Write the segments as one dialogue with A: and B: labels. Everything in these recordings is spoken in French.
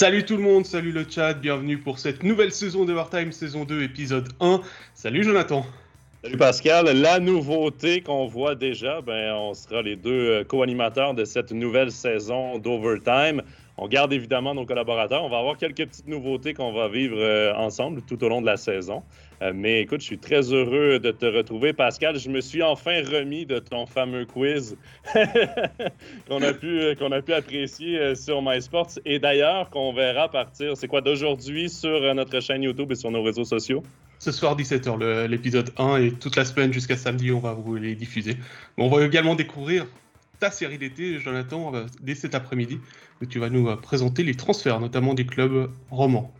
A: Salut tout le monde, salut le chat, bienvenue pour cette nouvelle saison d'Overtime, saison 2, épisode 1. Salut Jonathan.
B: Salut Pascal. La nouveauté qu'on voit déjà, ben, on sera les deux euh, co-animateurs de cette nouvelle saison d'Overtime. On garde évidemment nos collaborateurs. On va avoir quelques petites nouveautés qu'on va vivre euh, ensemble tout au long de la saison. Euh, mais écoute, je suis très heureux de te retrouver, Pascal. Je me suis enfin remis de ton fameux quiz qu'on a, qu'on a pu apprécier sur MySports. Et d'ailleurs, qu'on verra partir, c'est quoi, d'aujourd'hui sur notre chaîne YouTube et sur nos réseaux sociaux?
A: ce soir 17h, l'épisode 1, et toute la semaine jusqu'à samedi, on va vous les diffuser. On va également découvrir ta série d'été, Jonathan, dès cet après-midi, où tu vas nous euh, présenter les transferts, notamment des clubs romans.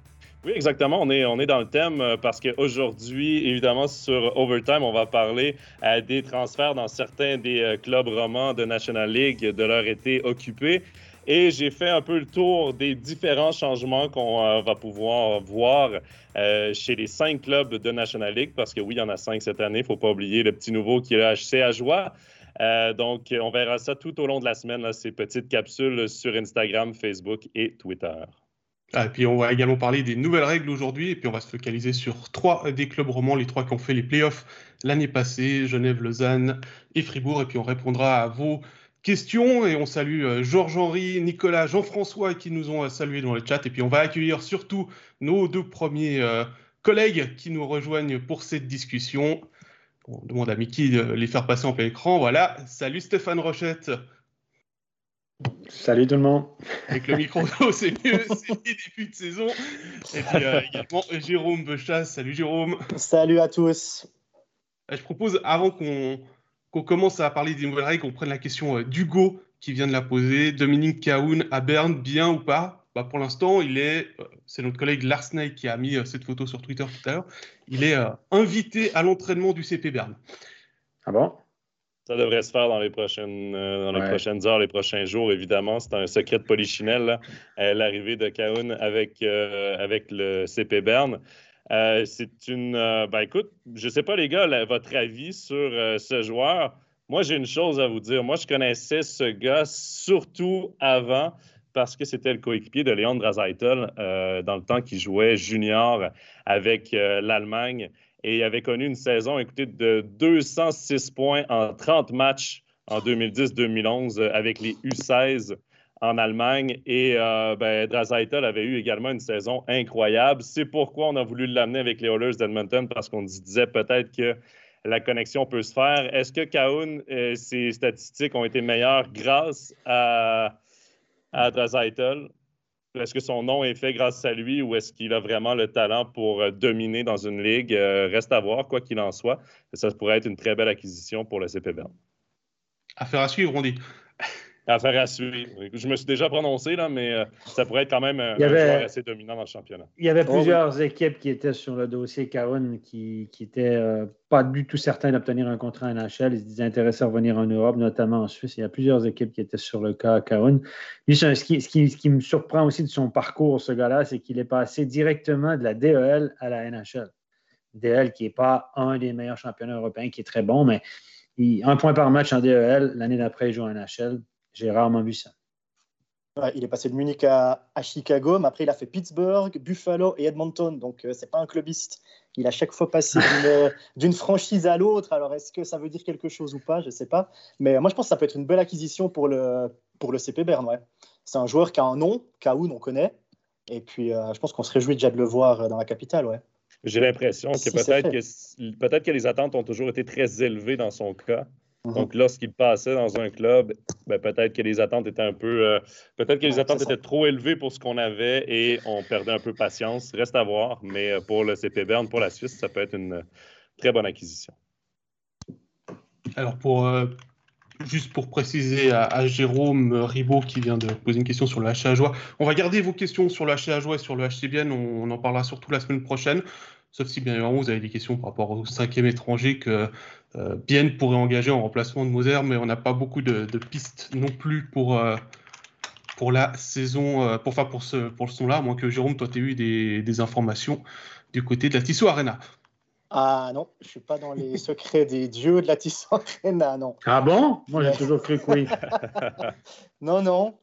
B: Oui, exactement. On est, on est dans le thème euh, parce qu'aujourd'hui, évidemment, sur Overtime, on va parler euh, des transferts dans certains des clubs romans de National League de leur été occupé. Et j'ai fait un peu le tour des différents changements qu'on euh, va pouvoir voir euh, chez les cinq clubs de National League, parce que oui, il y en a cinq cette année. Il ne faut pas oublier le petit nouveau qui est le HC à joie. Euh, donc, on verra ça tout au long de la semaine, ces petites capsules sur Instagram, Facebook et Twitter.
A: Ah, et puis on va également parler des nouvelles règles aujourd'hui, et puis on va se focaliser sur trois des clubs romans, les trois qui ont fait les playoffs l'année passée, Genève, Lausanne et Fribourg, et puis on répondra à vos questions et on salue euh, Georges-Henri, Nicolas, Jean-François qui nous ont euh, salués dans le chat. Et puis on va accueillir surtout nos deux premiers collègues qui nous rejoignent pour cette discussion. On demande à Mickey de les faire passer en plein écran. Voilà. Salut Stéphane Rochette.
C: Salut tout le monde.
A: Avec le micro, c'est mieux, c'est début de saison. Et puis également Jérôme Bechas. Salut Jérôme.
D: Salut à tous.
A: Je propose, avant qu'on qu'on commence à parler des nouvelles règles, qu'on prenne la question euh, d'Hugo qui vient de la poser. Dominique Cahoun à Berne, bien ou pas? Bah, Pour l'instant, il est, euh, c'est notre collègue Lars Ney qui a mis euh, cette photo sur Twitter tout à l'heure, il est invité à l'entraînement du CP Berne.
C: Ah bon?
B: Ça devrait se faire dans les prochaines, dans les prochaines heures, les prochains jours, évidemment. C'est un secret de polichinelle, l'arrivée de Cahoun avec, avec le CP Berne. Euh, c'est une. Euh, ben écoute, je sais pas, les gars, votre avis sur euh, ce joueur. Moi, j'ai une chose à vous dire. Moi, je connaissais ce gars surtout avant parce que c'était le coéquipier de Léon Draisaitl dans le temps qu'il jouait junior avec l'Allemagne et avait connu une saison, écoutez, de 206 points en 30 matchs en 2010-2011 avec les U16 en Allemagne. Et euh, ben, avait eu également une saison incroyable. C'est pourquoi on a voulu l'amener avec les Oilers d'Edmonton parce qu'on disait peut-être que la connexion peut se faire. Est-ce que euh, ses statistiques ont été meilleures grâce à, à Est-ce que son nom est fait grâce à lui ou est-ce qu'il a vraiment le talent pour euh, dominer dans une ligue? Euh, reste à voir, quoi qu'il en soit. Ça pourrait être une très belle acquisition pour le CP
A: Affaire à suivre, on dit.
B: Affaire à suivre. Je me suis déjà prononcé, là, mais euh, ça pourrait être quand même un, joueur assez dominant dans le championnat.
C: Il y avait oh, plusieurs équipes qui étaient sur le dossier Caron qui n'étaient euh, pas du tout certains d'obtenir un contrat en NHL. Ils se disaient intéressés à revenir en Europe, notamment en Suisse. Il y a plusieurs équipes qui étaient sur le cas Caron. ce, qui, ce, qui, me surprend aussi de son parcours, ce gars-là, c'est qu'il est passé directement de la DEL à la NHL. DEL qui n'est pas un des meilleurs championnats européens, qui est très bon, mais un point par match en DEL. L'année d'après, il joue en NHL. J'ai rarement vu ça.
D: il est passé de Munich à, Chicago, mais après il a fait Pittsburgh, Buffalo et Edmonton. Donc euh, c'est pas un clubiste. Il a chaque fois passé d'une franchise à l'autre. Alors est-ce que ça veut dire quelque chose ou pas? Je ne sais pas. Mais moi je pense que ça peut être une belle acquisition pour le, pour le CP Bern. Ouais. C'est un joueur qui a un nom, Kaoun on connaît. Et puis euh, je pense qu'on se réjouit déjà de le voir dans la capitale. Ouais.
B: J'ai l'impression que peut-être que, peut que les attentes ont toujours été très élevées dans son cas. Mhm. Donc, lorsqu'il passait dans un club, ben, peut-être que les attentes étaient un peu. Euh, peut-être que les attentes étaient trop élevées pour ce qu'on avait et on perdait un peu patience. Reste à voir. Mais euh, pour le CP Bern, pour la Suisse, ça peut être une très bonne acquisition.
A: Alors, pour. Euh, juste pour préciser à, Jérôme Ribaud qui vient de poser une question sur le HC à joie, on va garder vos questions sur le HC à joie et sur le HCBN. On, on en parlera surtout la semaine prochaine. Sauf si bien évidemment vous avez des questions par rapport au cinquième étranger que euh, Bien pourrait engager en remplacement de Moser, mais on n'a pas beaucoup de, pistes non plus pour, euh, pour la saison, euh, pour, enfin pour ce, pour ce son-là, à moins que Jérôme, toi, tu aies eu des, informations du côté de la Tissot Arena.
D: Ah non, je ne suis pas dans les secrets des dieux de la Tissot Arena, non.
C: Ah bon? Moi, j'ai toujours cru que oui.
D: non, non.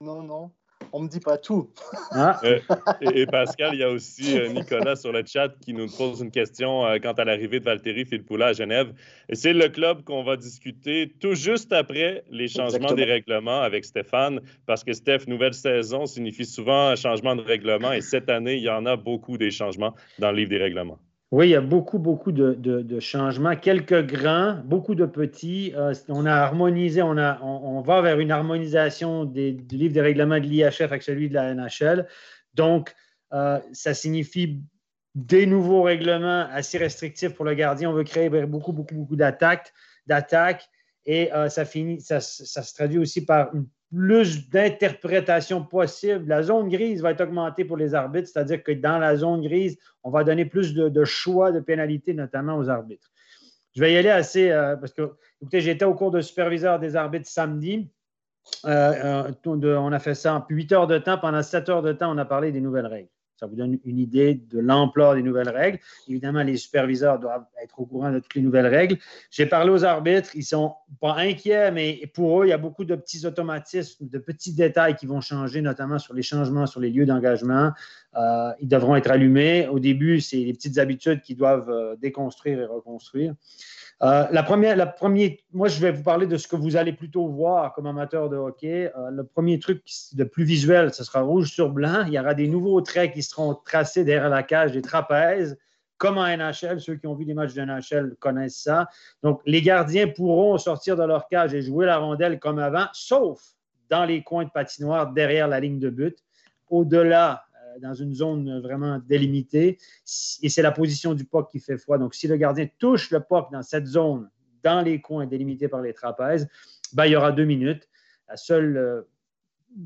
D: Non, non. On me dit pas tout.
B: Euh, et, Pascal, il y a aussi euh, Nicolas sur le chat qui nous pose une question euh, quant à l'arrivée de Valtteri Filppula à Genève. C'est le club qu'on va discuter tout juste après les changements des règlements avec Stéphane, parce que Steph, nouvelle saison signifie souvent un changement de règlement. Et cette année, il y en a beaucoup des changements dans le livre des règlements.
C: Oui, il y a beaucoup, beaucoup de, changements, quelques grands, beaucoup de petits. Euh, on a harmonisé, on, va vers une harmonisation des, du livre des règlements de l'IHF avec celui de la NHL. Donc, euh, ça signifie des nouveaux règlements assez restrictifs pour le gardien. On veut créer beaucoup, beaucoup, beaucoup d'attaques, d'attaques. Et euh, ça, ça, se traduit aussi par une plus d'interprétations possibles. La zone grise va être augmentée pour les arbitres, c'est-à-dire que dans la zone grise, on va donner plus de, choix de pénalités, notamment aux arbitres. Je vais y aller assez, euh, parce que, écoutez, j'étais au cours de superviseur des arbitres samedi. Euh, euh, on a fait ça en 8 heures de temps. Pendant 7 heures de temps, on a parlé des nouvelles règles. Ça vous donne une idée de l'ampleur des nouvelles règles. Évidemment, les superviseurs doivent être au courant de toutes les nouvelles règles. J'ai parlé aux arbitres, ils sont pas inquiets, mais pour eux, il y a beaucoup de petits automatismes, de petits détails qui vont changer, notamment sur les changements sur les lieux d'engagement. Euh, ils devront être allumés. Au début, c'est les petites habitudes qui doivent euh, déconstruire et reconstruire. Euh, la première, moi, je vais vous parler de ce que vous allez plutôt voir comme amateur de hockey. Euh, le premier truc de plus visuel, ce sera rouge sur blanc. Il y aura des nouveaux traits qui seront tracés derrière la cage, des trapèzes, comme en NHL. Ceux qui ont vu des matchs de NHL connaissent ça. Donc, les gardiens pourront sortir de leur cage et jouer la rondelle comme avant, sauf dans les coins de patinoire derrière la ligne de but. Au-delà dans une zone vraiment délimitée. Et c'est la position du puck qui fait froid. Donc, si le gardien touche le puck dans cette zone, dans les coins délimités par les trapèzes, ben, il y aura deux minutes. La seule, euh,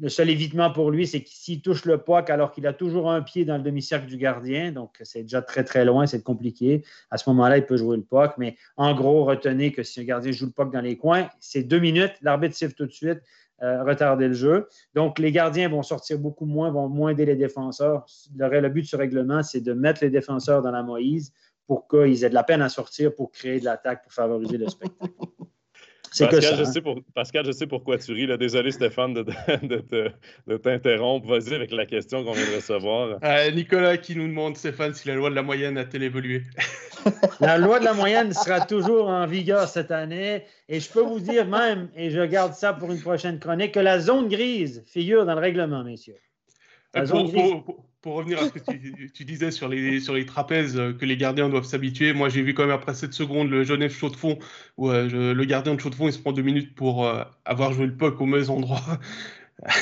C: le seul évitement pour lui, c'est que s'il touche le puck alors qu'il a toujours un pied dans le demi-cercle du gardien, donc c'est déjà très très loin, c'est compliqué. À ce moment-là, il peut jouer le puck, mais en gros, retenez que si un gardien joue le puck dans les coins, c'est deux minutes, l'arbitre siffle tout de suite, euh, retarder le jeu. Donc, les gardiens vont sortir beaucoup moins, vont moins aider les défenseurs. Le, le but de ce règlement, c'est de mettre les défenseurs dans la Moïse pour qu'ils aient de la peine à sortir pour créer de l'attaque, pour favoriser le spectacle.
B: Pascal, je hein? sais pour, Pascal, je sais pourquoi tu ris. Là. Désolé, Stéphane, de, de, t'interrompre. Vas-y avec la question qu'on vient de recevoir.
A: Euh, Nicolas qui nous demande, Stéphane, si la loi de la moyenne a-t-elle évolué?
C: La loi de la moyenne sera toujours en vigueur cette année. Et je peux vous dire même, et je garde ça pour une prochaine chronique, que la zone grise figure dans le règlement, messieurs.
A: La zone pour revenir à ce que tu, disais sur les, sur les trapèzes euh, que les gardiens doivent s'habituer, moi j'ai vu quand même après 7 secondes le Genève chaud de fond où euh, le gardien de chaud de fond il se prend deux minutes pour euh, avoir joué le puck au mauvais endroit.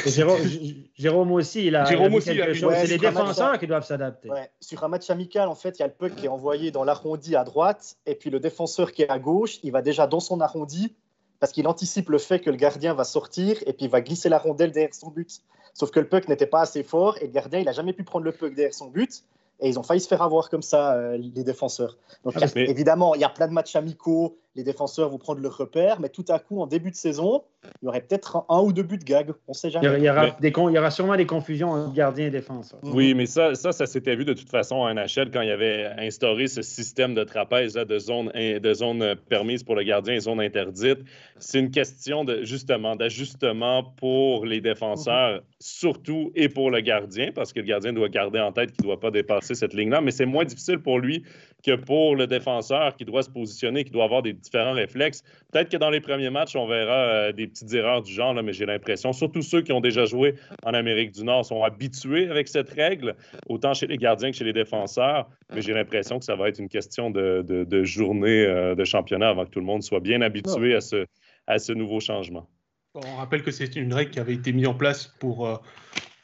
C: Jérôme, aussi, il a,
A: Jérôme aussi,
C: c'est les défenseurs qui doivent s'adapter.
D: Sur un match amical, en fait, il y a le puck qui est envoyé dans l'arrondi à droite, et puis le défenseur qui est à gauche, il va déjà dans son arrondi, parce qu'il anticipe le fait que le gardien va sortir, et puis il va glisser la rondelle derrière son but. Sauf que le puck n'était pas assez fort et le gardien, il n'a jamais pu prendre le puck derrière son but. Et ils ont failli se faire avoir comme ça, euh, les défenseurs. Donc, ah, évidemment, il y a plein de matchs amicaux les défenseurs vont prendre le repère, mais tout à coup, en début de saison, il y aurait peut-être un, ou deux buts de gag. On sait jamais.
C: Il y, aura, des il y aura sûrement des confusions entre gardien et défenseur.
B: Oui, mais ça, ça, ça s'était vu de toute façon en NHL quand il y avait instauré ce système de trapèze de zones de zone permises pour le gardien et zone interdite. C'est une question de justement d'ajustement pour les défenseurs, surtout et pour le gardien, parce que le gardien doit garder en tête qu'il ne doit pas dépasser cette ligne-là, mais c'est moins difficile pour lui que pour le défenseur qui doit se positionner, qui doit avoir des différents réflexes. Peut-être que dans les premiers matchs, on verra euh, des petites erreurs du genre, mais j'ai l'impression, surtout ceux qui ont déjà joué en Amérique du Nord, sont habitués avec cette règle, autant chez les gardiens que chez les défenseurs. Mais j'ai l'impression que ça va être une question de, journée euh, de championnat avant que tout le monde soit bien habitué à ce, nouveau changement.
A: On rappelle que c'est une règle qui avait été mise en place pour, euh,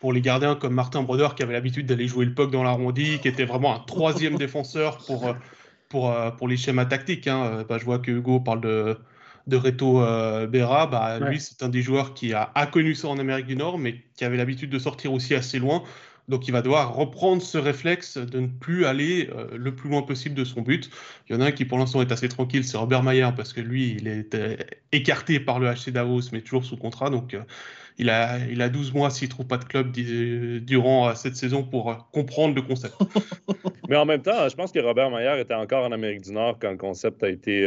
A: pour les gardiens comme Martin Brodeur qui avait l'habitude d'aller jouer le puck dans l'arrondi, qui était vraiment un troisième défenseur pour, pour, euh, pour les schémas tactiques. Hein. Euh, bah, je vois que Hugo parle de, de Reto Berra. Bah, Lui, c'est un des joueurs qui a, a, connu ça en Amérique du Nord, mais qui avait l'habitude de sortir aussi assez loin. Donc il va devoir reprendre ce réflexe de ne plus aller le plus loin possible de son but. Il y en a un qui pour l'instant est assez tranquille, c'est Robert Mayer, parce que lui, il est écarté par le HC Davos, mais toujours sous contrat. Donc il a, il a 12 mois s'il ne trouve pas de club durant cette saison pour comprendre le concept.
B: Mais en même temps, je pense que Robert Mayer était encore en Amérique du Nord quand le concept a été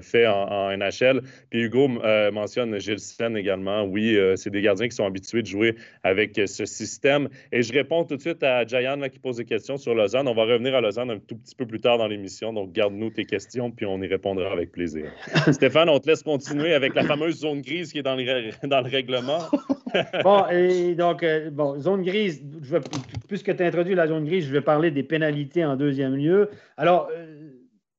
B: fait en, NHL. Puis Hugo mentionne Gilles Sen également. Oui, c'est des gardiens qui sont habitués de jouer avec ce système. Et je réponds tout de suite à Jayan qui pose des questions sur Lausanne. On va revenir à Lausanne un tout petit peu plus tard dans l'émission. Donc, garde-nous tes questions, puis on y répondra avec plaisir. Stéphane, on te laisse continuer avec la fameuse zone grise qui est dans le règlement.
C: bon, donc, euh, zone grise, puisque tu as introduit la zone grise, je vais parler des pénalités en deuxième lieu. Alors, euh,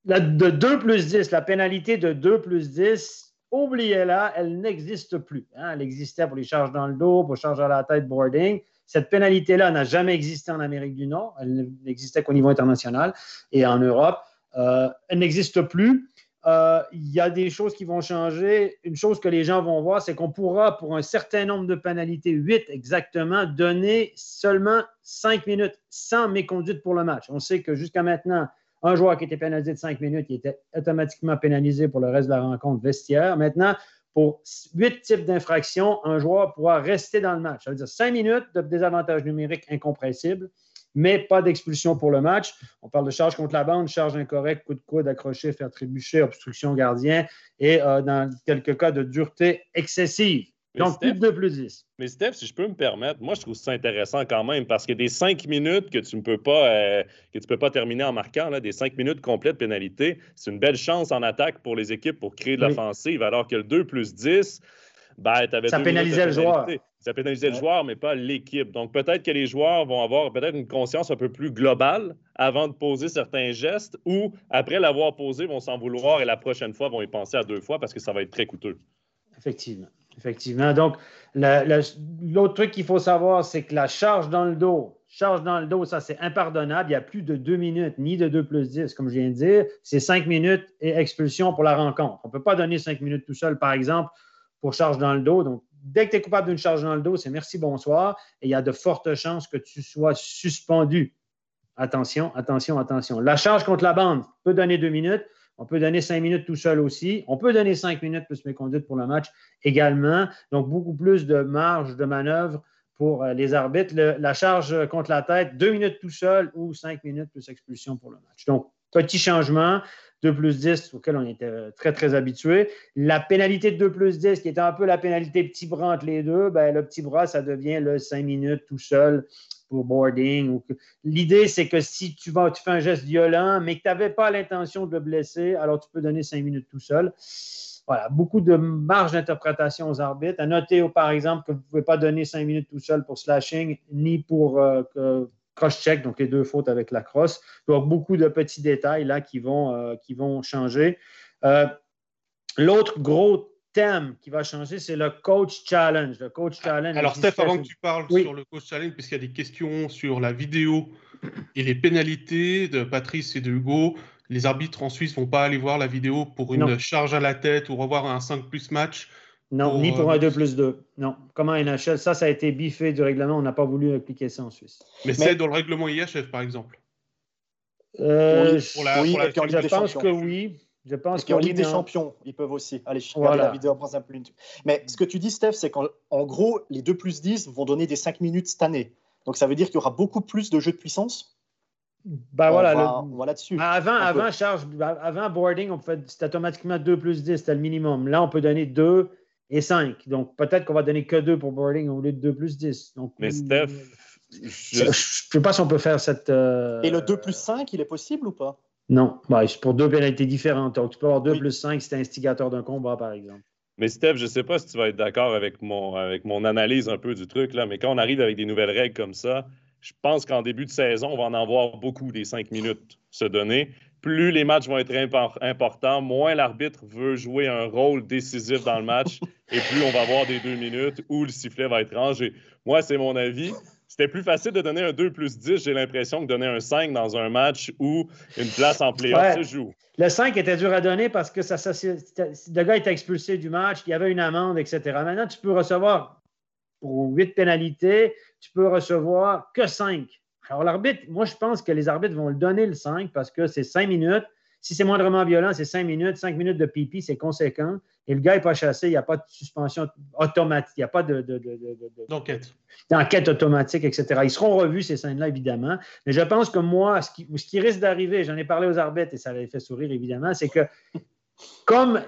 C: la, de 2 plus 10, la pénalité de 2 plus 10, oubliez-la, elle n'existe plus. Hein. Elle existait pour les charges dans le dos, pour charges à la tête, boarding. Cette pénalité-là n'a jamais existé en Amérique du Nord. Elle n'existait qu'au niveau international et en Europe. Euh, elle n'existe plus. Euh, il y a des choses qui vont changer. Une chose que les gens vont voir, c'est qu'on pourra, pour un certain nombre de pénalités, 8 exactement, donner seulement 5 minutes sans méconduite pour le match. On sait que jusqu'à maintenant, un joueur qui était pénalisé de 5 minutes, il était automatiquement pénalisé pour le reste de la rencontre vestiaire. Maintenant, pour huit types d'infractions, un joueur pourra rester dans le match. Ça veut dire cinq minutes de désavantage numérique incompressible, mais pas d'expulsion pour le match. On parle de charge contre la bande, charge incorrecte, coup de coude, accroché, faire trébucher, obstruction gardien et euh, dans quelques cas de dureté excessive. Donc, plus de 2 plus 10.
B: Mais Steph, si je peux me permettre, moi, je trouve ça intéressant quand même parce que des cinq minutes que tu ne peux pas, euh, que tu peux pas terminer en marquant, là, des cinq minutes complètes de pénalité, c'est une belle chance en attaque pour les équipes pour créer de l'offensive, alors que le 2 plus 10, ben,
C: Ça pénalisait le joueur.
B: Ça pénalisait le joueur, mais pas l'équipe. Donc, peut-être que les joueurs vont avoir peut-être une conscience un peu plus globale avant de poser certains gestes ou, après l'avoir posé, vont s'en vouloir et la prochaine fois vont y penser à deux fois parce que ça va être très coûteux.
C: Effectivement. Effectivement. Donc, l'autre truc qu'il faut savoir, c'est que la charge dans le dos, charge dans le dos, ça c'est impardonnable. Il y a plus de deux minutes, ni de 2 plus 10, comme je viens de dire. C'est cinq minutes et expulsion pour la rencontre. On ne peut pas donner cinq minutes tout seul, par exemple, pour charge dans le dos. Donc, dès que tu es coupable d'une charge dans le dos, c'est merci, bonsoir. Et il y a de fortes chances que tu sois suspendu. Attention, attention, attention. La charge contre la bande peut donner deux minutes. On peut donner cinq minutes tout seul aussi. On peut donner cinq minutes plus méconduite pour le match également. Donc, beaucoup plus de marge de manœuvre pour euh, les arbitres. la charge contre la tête, deux minutes tout seul ou cinq minutes plus expulsion pour le match. Donc, petit changement. 2 plus 10, auquel on était euh, très, très habitué. La pénalité de 2 plus 10, qui était un peu la pénalité petit bras entre les deux, ben, le petit bras, ça devient le 5 minutes tout seul pour boarding. L'idée, c'est que si tu, vas, tu fais un geste violent, mais que tu n'avais pas l'intention de le blesser, alors tu peux donner 5 minutes tout seul. Voilà, beaucoup de marge d'interprétation aux arbitres. À noter, par exemple, que vous ne pouvez pas donner 5 minutes tout seul pour slashing, ni pour euh, cross-check, donc les deux fautes avec la crosse. Donc, beaucoup de petits détails là qui vont, euh, qui vont changer. Euh, l'autre gros thème qui va changer, c'est le coach challenge. Le coach challenge.
A: Alors, Steph, avant que tu parles sur le coach challenge, puisqu'il y a des questions sur la vidéo et les pénalités de Patrice et de Hugo, les arbitres en Suisse ne vont pas aller voir la vidéo pour une charge à la tête ou revoir un 5 plus match.
C: Non, ni pour un 2 euh, plus 2. Non. Comment NHL, ça, ça a été biffé du règlement. On n'a pas voulu appliquer ça en Suisse.
A: Mais, c'est dans le règlement IHF, par exemple.
C: Euh, pour la, oui, je pense que oui. Je pense
D: qu'en Ligue des Champions, ils peuvent aussi aller regarder la vidéo après un peu. Mais ce que tu dis, Steph, c'est qu'en gros, les 2 plus 10 vont donner des 5 minutes cette année. Donc ça veut dire qu'il y aura beaucoup plus de jeux de puissance
C: ben voilà,
D: va, dessus
C: ben, Avant, avant, charge, ben, avant boarding, on c'était automatiquement 2 plus 10, c'était le minimum. Là, on peut donner 2 et 5. Donc, peut-être qu'on va donner que 2 pour boarding au lieu de 2 plus 10. Donc,
B: Mais Steph,
C: je ne sais pas si on peut faire cette. Euh,
D: et le 2 plus 5, il est possible ou pas?
C: Non, bah, c'est pour deux pénalités différentes. Donc, tu peux avoir 2 plus 5 si tu es instigateur d'un combat, par exemple.
B: Mais Steph, je ne sais pas si tu vas être d'accord avec mon, avec mon analyse un peu du truc, là, mais quand on arrive avec des nouvelles règles comme ça, je pense qu'en début de saison, on va en avoir beaucoup des 5 minutes se donner plus les matchs vont être importants, moins l'arbitre veut jouer un rôle décisif dans le match et plus on va avoir des deux minutes où le sifflet va être rangé. Moi, c'est mon avis. C'était plus facile de donner un 2 plus 10, j'ai l'impression, que donner un 5 dans un match où une place en playoff se joue.
C: Le 5 était dur à donner parce que ça, le gars était expulsé du match, il y avait une amende, etc. Maintenant, tu peux recevoir pour 8 pénalités, tu peux recevoir que 5. Alors, l'arbitre, moi, je pense que les arbitres vont le donner le 5 parce que c'est 5 minutes. Si c'est moindrement violent, c'est cinq minutes. Cinq minutes de pipi, c'est conséquent. Et le gars n'est pas chassé, il n'y a pas de suspension automatique, il n'y a pas de,
A: d'enquête.
C: d'enquête automatique, etc. Ils seront revus, ces scènes-là, évidemment. Mais je pense que moi, ce qui, ce qui risque d'arriver, j'en ai parlé aux arbitres et ça les fait sourire, évidemment, c'est que comme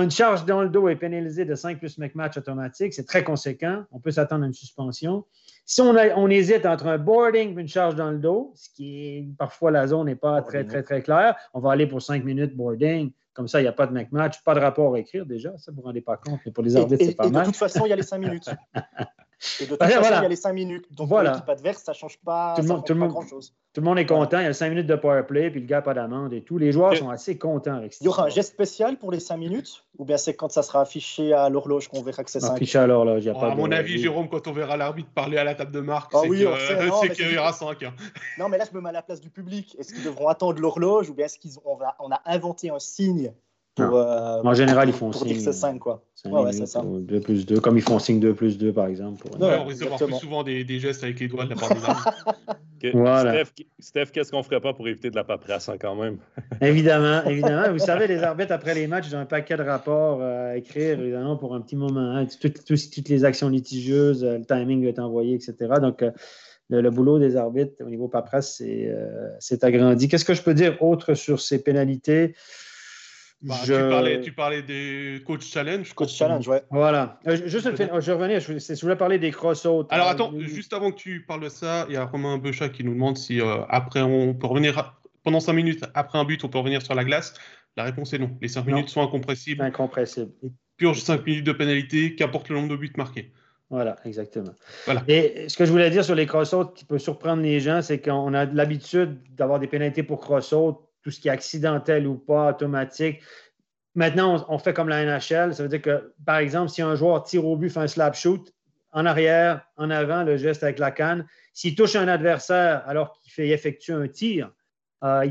C: une charge dans le dos est pénalisée de 5 plus match automatique, c'est très conséquent. On peut s'attendre à une suspension. Si on, on, hésite entre un boarding et une charge dans le dos, ce qui est parfois la zone n'est pas très, très, très claire, on va aller pour 5 minutes boarding. Comme ça, il n'y a pas de match, pas de rapport à écrire déjà. Ça, vous ne vous rendez pas compte. Mais pour les arbitres, c'est pas mal.
D: De toute façon, il y a les 5 minutes. Et de toute façon, il y a les 5 minutes. Donc, voilà. l'équipe adverse, ça ne change pas, tout le monde, grand-chose.
C: Tout le monde est content. Il y a 5 minutes de power play, puis le gars pas d'amende et tout. Les joueurs sont assez contents avec ça.
D: Il y aura un geste spécial pour les 5 minutes? Ou bien c'est quand ça sera affiché à l'horloge qu'on verra que c'est 5
C: Affiché à l'horloge.
A: Oh, à mon avis, Jérôme, quand on verra l'arbitre parler à la table de marque, ah c'est qu'il y aura 5. Hein.
D: Non, mais là, je me mets à la place du public. Est-ce qu'ils devront attendre l'horloge ou bien est-ce qu'on on a inventé un signe
C: euh, en général, ils font signe.
D: c'est 5, quoi.
C: 2 plus 2, comme ils font signe 2 plus 2, par exemple.
A: Pour... on risque d'avoir plus souvent des, des, gestes avec les doigts de la part des
B: voilà. Steph, Steph qu'est-ce qu'on ferait pas pour éviter de la paperasse hein, quand même?
C: évidemment, évidemment. Vous savez, les arbitres, après les matchs, ils ont un paquet de rapports euh, à écrire, évidemment, pour un petit moment. Hein. Toutes, toutes, les actions litigieuses, euh, le timing va être envoyé, etc. Donc, le, boulot des arbitres au niveau paperasse, c'est agrandi. Qu'est-ce que je peux dire autre sur ces pénalités?
A: Bah, tu, parlais, tu, parlais, des coach challenge.
D: Coach challenge, ouais.
C: Voilà. Euh, juste, je vais revenir. Je, voulais parler des cross-out.
A: Alors attends, juste avant que tu parles de ça, il y a Romain Beuchat qui nous demande si euh, après on peut revenir pendant 5 minutes après un but, on peut revenir sur la glace. La réponse est non. Les 5 minutes sont incompressibles.
C: Incompressibles.
A: Purge 5 minutes de pénalité, qu'importe le nombre de buts marqués.
C: Voilà, exactement. Voilà. Et ce que je voulais dire sur les cross-out qui peut surprendre les gens, c'est qu'on a l'habitude d'avoir des pénalités pour cross-out tout ce qui est accidentel ou pas, automatique. Maintenant, on, fait comme la NHL. Ça veut dire que, par exemple, si un joueur tire au but, fait un slap shoot, en arrière, en avant, le geste avec la canne, s'il touche un adversaire alors qu'il fait effectuer un tir, euh,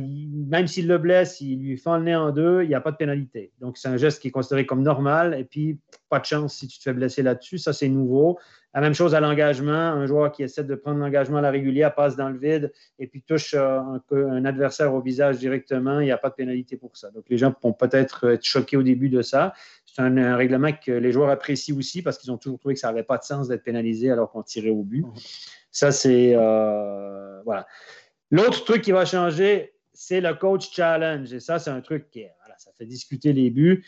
C: même s'il le blesse, il lui fend le nez en deux, il n'y a pas de pénalité. Donc, c'est un geste qui est considéré comme normal. Et puis, pas de chance si tu te fais blesser là-dessus. Ça, c'est nouveau. La même chose à l'engagement. Un joueur qui essaie de prendre l'engagement à la régulière passe dans le vide et puis touche euh, un, adversaire au visage directement. Il n'y a pas de pénalité pour ça. Donc, les gens vont peut-être être choqués au début de ça. C'est un, règlement que les joueurs apprécient aussi parce qu'ils ont toujours trouvé que ça n'avait pas de sens d'être pénalisé alors qu'on tirait au but. Ça, c'est. Euh, voilà. L'autre truc qui va changer, c'est le coach challenge. Et ça, c'est un truc qui, ça fait discuter les buts.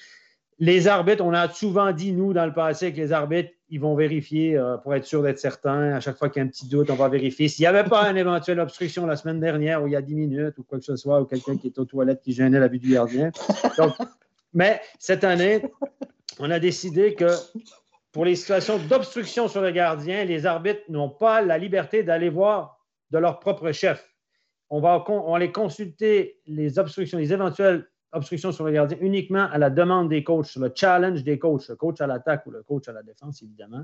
C: Les arbitres, on a souvent dit, nous, dans le passé, que les arbitres, ils vont vérifier euh, pour être sûr d'être certain. À chaque fois qu'il y a un petit doute, on va vérifier. S'il n'y avait pas une éventuelle obstruction la semaine dernière ou il y a 10 minutes ou quoi que ce soit, ou quelqu'un qui est aux toilettes qui gênait la vue du gardien. mais cette année, on a décidé que pour les situations d'obstruction sur le gardien, les arbitres n'ont pas la liberté d'aller voir de leur propre chef. On va, on les consulter les obstructions, les éventuelles obstruction sur le gardien uniquement à la demande des coachs, le challenge des coachs, le coach à l'attaque ou le coach à la défense, évidemment.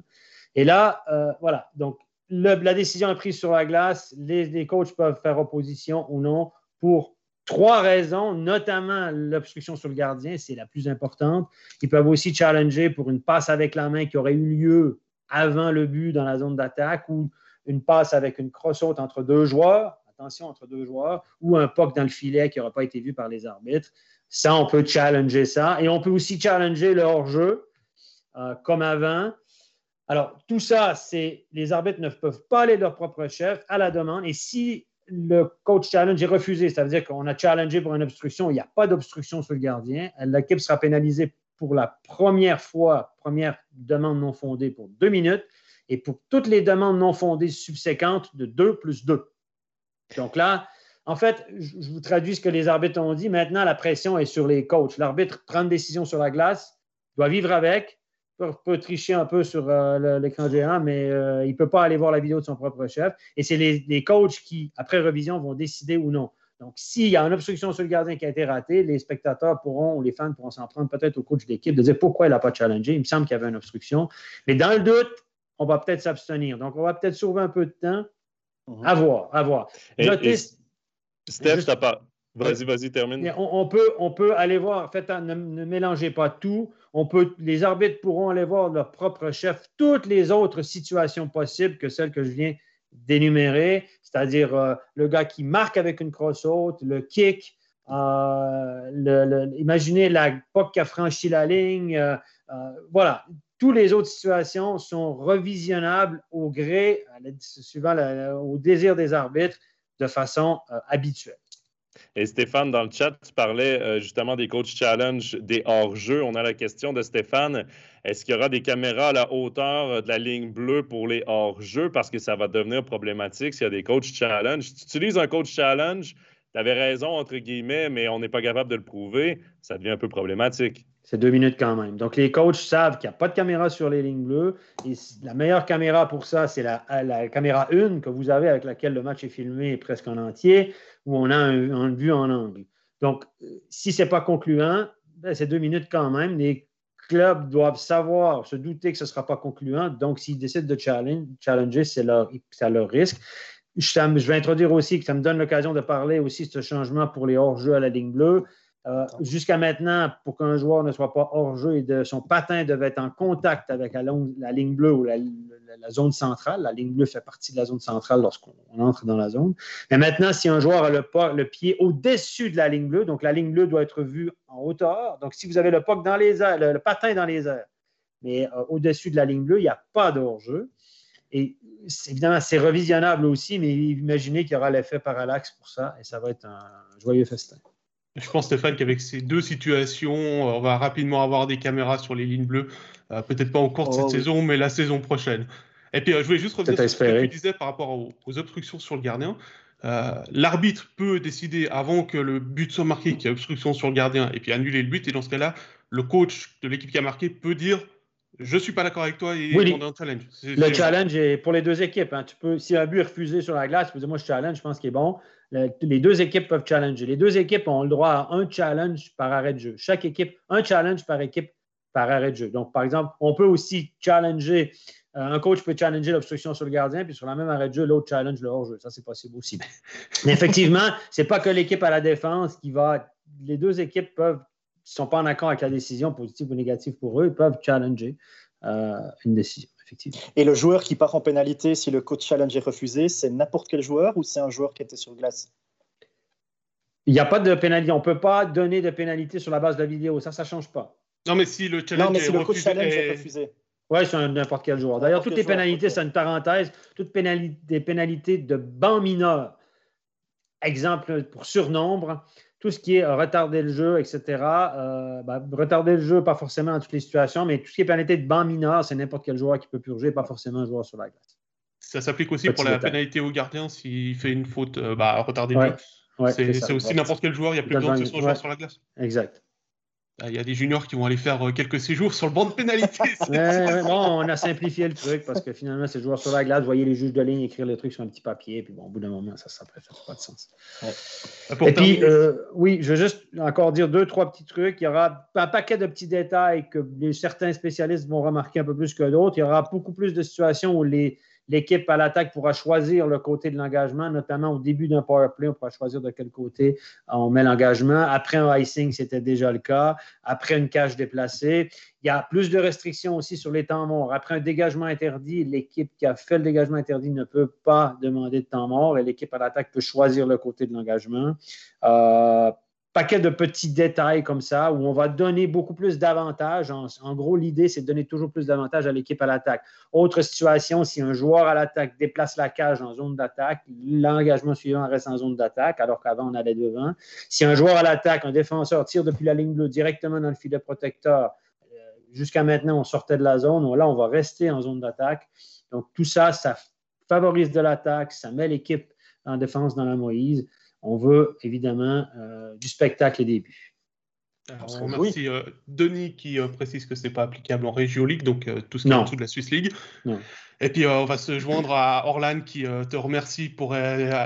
C: Et là, euh, voilà, donc la décision est prise sur la glace, les, coachs peuvent faire opposition ou non pour trois raisons, notamment l'obstruction sur le gardien, c'est la plus importante. Ils peuvent aussi challenger pour une passe avec la main qui aurait eu lieu avant le but dans la zone d'attaque ou une passe avec une crosse-haute entre deux joueurs, attention, entre deux joueurs, ou un puck dans le filet qui n'aurait pas été vu par les arbitres. Ça, on peut challenger ça. Et on peut aussi challenger le hors-jeu, euh, comme avant. Alors, tout ça, c'est les arbitres ne peuvent pas aller de leur propre chef à la demande. Et si le coach challenge est refusé, ça veut dire qu'on a challengé pour une obstruction, il n'y a pas d'obstruction sur le gardien, l'équipe sera pénalisée pour la première fois, première demande non fondée pour deux minutes, et pour toutes les demandes non fondées subséquentes de deux plus deux. Donc là, en fait, je vous traduis ce que les arbitres ont dit. Maintenant, la pression est sur les coachs. L'arbitre prend une décision sur la glace, doit vivre avec, peut, tricher un peu sur euh, l'écran géant, mais euh, il ne peut pas aller voir la vidéo de son propre chef. Et c'est les, coachs qui, après révision, vont décider ou non. Donc, s'il y a une obstruction sur le gardien qui a été ratée, les spectateurs pourront, ou les fans pourront s'en prendre peut-être au coach d'équipe de dire pourquoi il n'a pas challengé. Il me semble qu'il y avait une obstruction. Mais dans le doute, on va peut-être s'abstenir. Donc, on va peut-être sauver un peu de temps. Mhm. À voir, à voir.
B: Steph, t'as pas. Vas-y, vas-y, termine.
C: On, peut, on peut aller voir, faites, ne, ne, mélangez pas tout. On peut, les arbitres pourront aller voir leur propre chef toutes les autres situations possibles que celles que je viens d'énumérer, c'est-à-dire euh, le gars qui marque avec une crosse haute, le kick, imaginez la POC qui a franchi la ligne. voilà, toutes les autres situations sont revisionnables au gré, suivant au désir des arbitres, de façon habituelle.
B: Et Stéphane, dans le chat, tu parlais euh, justement des coachs challenge, des hors-jeux. On a la question de Stéphane. Est-ce qu'il y aura des caméras à la hauteur euh, de la ligne bleue pour les hors-jeux? Parce que ça va devenir problématique s'il y a des coachs challenge. Tu utilises un coach challenge, tu avais raison, entre guillemets, mais on n'est pas capable de le prouver, ça devient un peu problématique.
C: C'est deux minutes quand même. Donc, les coachs savent qu'il n'y a pas de caméra sur les lignes bleues. Et la meilleure caméra pour ça, c'est la, caméra 1 que vous avez avec laquelle le match est filmé presque en entier, où on a un, vue en angle. Donc, si ce n'est pas concluant, ben, c'est deux minutes quand même. Les clubs doivent savoir, se douter que ce ne sera pas concluant. Donc, s'ils décident de challenger, c'est leur, leur risque. Je, vais introduire aussi que ça me donne l'occasion de parler aussi de ce changement pour les hors-jeux à la ligne bleue. Euh, jusqu'à maintenant, pour qu'un joueur ne soit pas hors jeu et de, son patin devait être en contact avec la, ligne bleue ou la, zone centrale, la ligne bleue fait partie de la zone centrale lorsqu'on entre dans la zone. Mais maintenant, si un joueur a le, le pied au-dessus de la ligne bleue, donc la ligne bleue doit être vue en hauteur. Donc, si vous avez le puck dans les airs, le, patin dans les airs, mais euh, au-dessus de la ligne bleue, il n'y a pas de hors-jeu. Et évidemment, c'est revisionnable aussi, mais imaginez qu'il y aura l'effet parallaxe pour ça et ça va être un joyeux festin.
A: Je pense, Stéphane, qu'avec ces deux situations, euh, on va rapidement avoir des caméras sur les lignes bleues. Euh, peut-être pas au cours de cette oh, saison, mais la saison prochaine. Et puis, euh, je voulais juste revenir sur ce que tu disais par rapport aux, obstructions sur le gardien. L'arbitre peut décider, avant que le but soit marqué, qu'il y a obstruction sur le gardien, et puis annuler le but. Et dans ce cas-là, le coach de l'équipe qui a marqué peut dire je ne suis pas d'accord avec toi et demander un challenge.
C: Le challenge est pour les deux équipes. Hein. Tu peux, si un but est refusé sur la glace, tu peux dire moi je challenge, je pense qu'il est bon les deux équipes peuvent challenger. Les deux équipes ont le droit à un challenge par arrêt de jeu. Chaque équipe, un challenge par équipe par arrêt de jeu. Donc, par exemple, on peut aussi challenger, euh, un coach peut challenger l'obstruction sur le gardien, puis sur la même arrêt de jeu, l'autre challenge le hors-jeu. Ça, c'est possible aussi. Mais effectivement, ce n'est pas que l'équipe à la défense qui va. Les deux équipes peuvent, ne sont pas en accord avec la décision, positive ou négative pour eux, peuvent challenger euh, une décision.
D: Et le joueur qui part en pénalité, si le coach challenge est refusé, c'est n'importe quel joueur ou c'est un joueur qui était sur glace?
C: Il n'y a pas de pénalité. On ne peut pas donner de pénalité sur la base de la vidéo. Ça, ça ne change pas.
A: Non, mais si le challenge est
D: le coach challenge est refusé.
C: Oui, c'est n'importe quel joueur. D'ailleurs, toutes les pénalités, c'est une parenthèse, toutes des pénalités de banc mineur. Exemple pour surnombre, tout ce qui est retarder le jeu, etc. Euh, ben, retarder le jeu, pas forcément dans toutes les situations, mais tout ce qui est pénalité de banc mineur, c'est n'importe quel joueur qui peut purger, pas forcément un joueur sur la glace.
A: Ça s'applique aussi pour la pénalité au gardien s'il fait une faute, euh, bah, retarder le jeu. c'est aussi n'importe quel joueur, il n'y a plus besoin de son joueur sur la glace.
C: Exact.
A: Ah, il y a des juniors qui vont aller faire euh, quelques séjours sur le banc de pénalité.
C: bon, on a simplifié le truc parce que finalement, ces joueurs sur la glace, vous voyez les juges de ligne écrire les trucs sur un petit papier, puis bon, au bout d'un moment, ça ne fait pas de sens. Et puis, euh, oui, je veux juste encore dire deux, trois petits trucs. Il y aura un paquet de petits détails que certains spécialistes vont remarquer un peu plus que d'autres. Il y aura beaucoup plus de situations où les, l'équipe à l'attaque pourra choisir le côté de l'engagement, notamment au début d'un power play, on pourra choisir de quel côté on met l'engagement. Après un icing, c'était déjà le cas. Après une cage déplacée, il y a plus de restrictions aussi sur les temps morts. Après un dégagement interdit, l'équipe qui a fait le dégagement interdit ne peut pas demander de temps mort et l'équipe à l'attaque peut choisir le côté de l'engagement. Euh, paquet de petits détails comme ça où on va donner beaucoup plus d'avantages. En, gros, l'idée, c'est de donner toujours plus d'avantages à l'équipe à l'attaque. Autre situation, si un joueur à l'attaque déplace la cage en zone d'attaque, l'engagement suivant reste en zone d'attaque, alors qu'avant, on allait devant. Si un joueur à l'attaque, un défenseur tire depuis la ligne bleue directement dans le filet protecteur, euh, jusqu'à maintenant, on sortait de la zone. Là, on va rester en zone d'attaque. Donc, tout ça, ça favorise de l'attaque, ça met l'équipe en défense dans la Moïse on veut évidemment euh, du spectacle et des buts.
A: Alors, on remercie euh, Denis qui euh, précise que ce n'est pas applicable en Région League, donc tout ce qui est en dessous de la Swiss League. Et puis on va se joindre à Orlan qui te remercie pour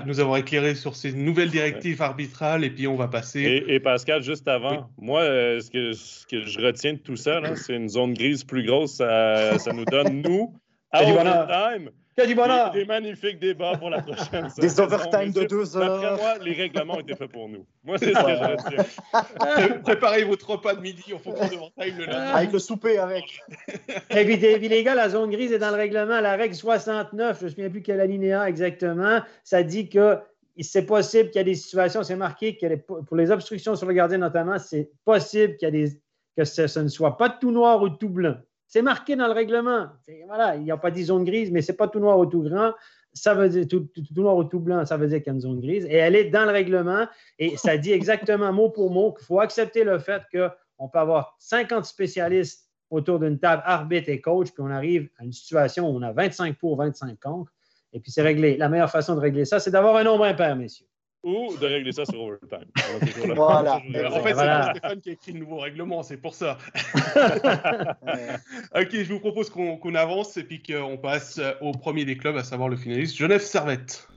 A: nous avoir éclairé sur ces nouvelles directives arbitrales. Et puis on va passer.
B: Et, Pascal, juste avant, moi, ce que, ce, que, je retiens de tout ça, c'est une zone grise plus grosse. Ça, ça nous donne, nous, à overtime,
C: il y a du bonheur.
B: Des, magnifiques débats pour la prochaine
D: Des overtime de deux heures.
B: D'après moi, les règlements étaient faits pour nous. Moi, c'est ce que je retiens.
A: Préparez votre repas de midi en fonction de overtime le lundi.
D: Avec le souper, avec.
C: Et puis, les gars, la zone grise est dans le règlement. La règle 69, je ne me souviens plus quelle alinéa exactement, ça dit que c'est possible qu'il y ait des situations, c'est marqué que pour les obstructions sur le gardien notamment, c'est possible qu'il y ait des, que ce, ne soit pas tout noir ou tout blanc. C'est marqué dans le règlement. Voilà, il n'y a pas dit zone grise, mais ce n'est pas tout noir ou tout grand. Ça veut dire tout, noir ou tout blanc, ça veut dire qu'il y a une zone grise. Et elle est dans le règlement et ça dit exactement mot pour mot qu'il faut accepter le fait qu'on peut avoir 50 spécialistes autour d'une table, arbitre et coach, puis on arrive à une situation où on a 25 pour, 25 contre. Et puis c'est réglé. La meilleure façon de régler ça, c'est d'avoir un nombre impair, messieurs
B: ou de régler ça sur overtime.
A: voilà. En fait, c'est Stéphane qui a écrit le nouveau règlement, c'est pour ça. ok, je vous propose qu'on avance et puis qu'on passe au premier des clubs, à savoir le finaliste Genève Servette.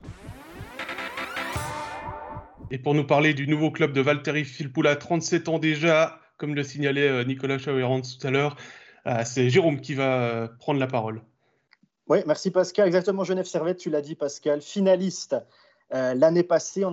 A: Et pour nous parler du nouveau club de Valtteri Filppula, 37 ans déjà, comme le signalait euh, Nicolas Chauerand tout à l'heure, euh, c'est Jérôme qui va euh, prendre la parole.
D: Oui, merci Pascal. Exactement, Genève Servette, tu l'as dit Pascal, finaliste l'année passée,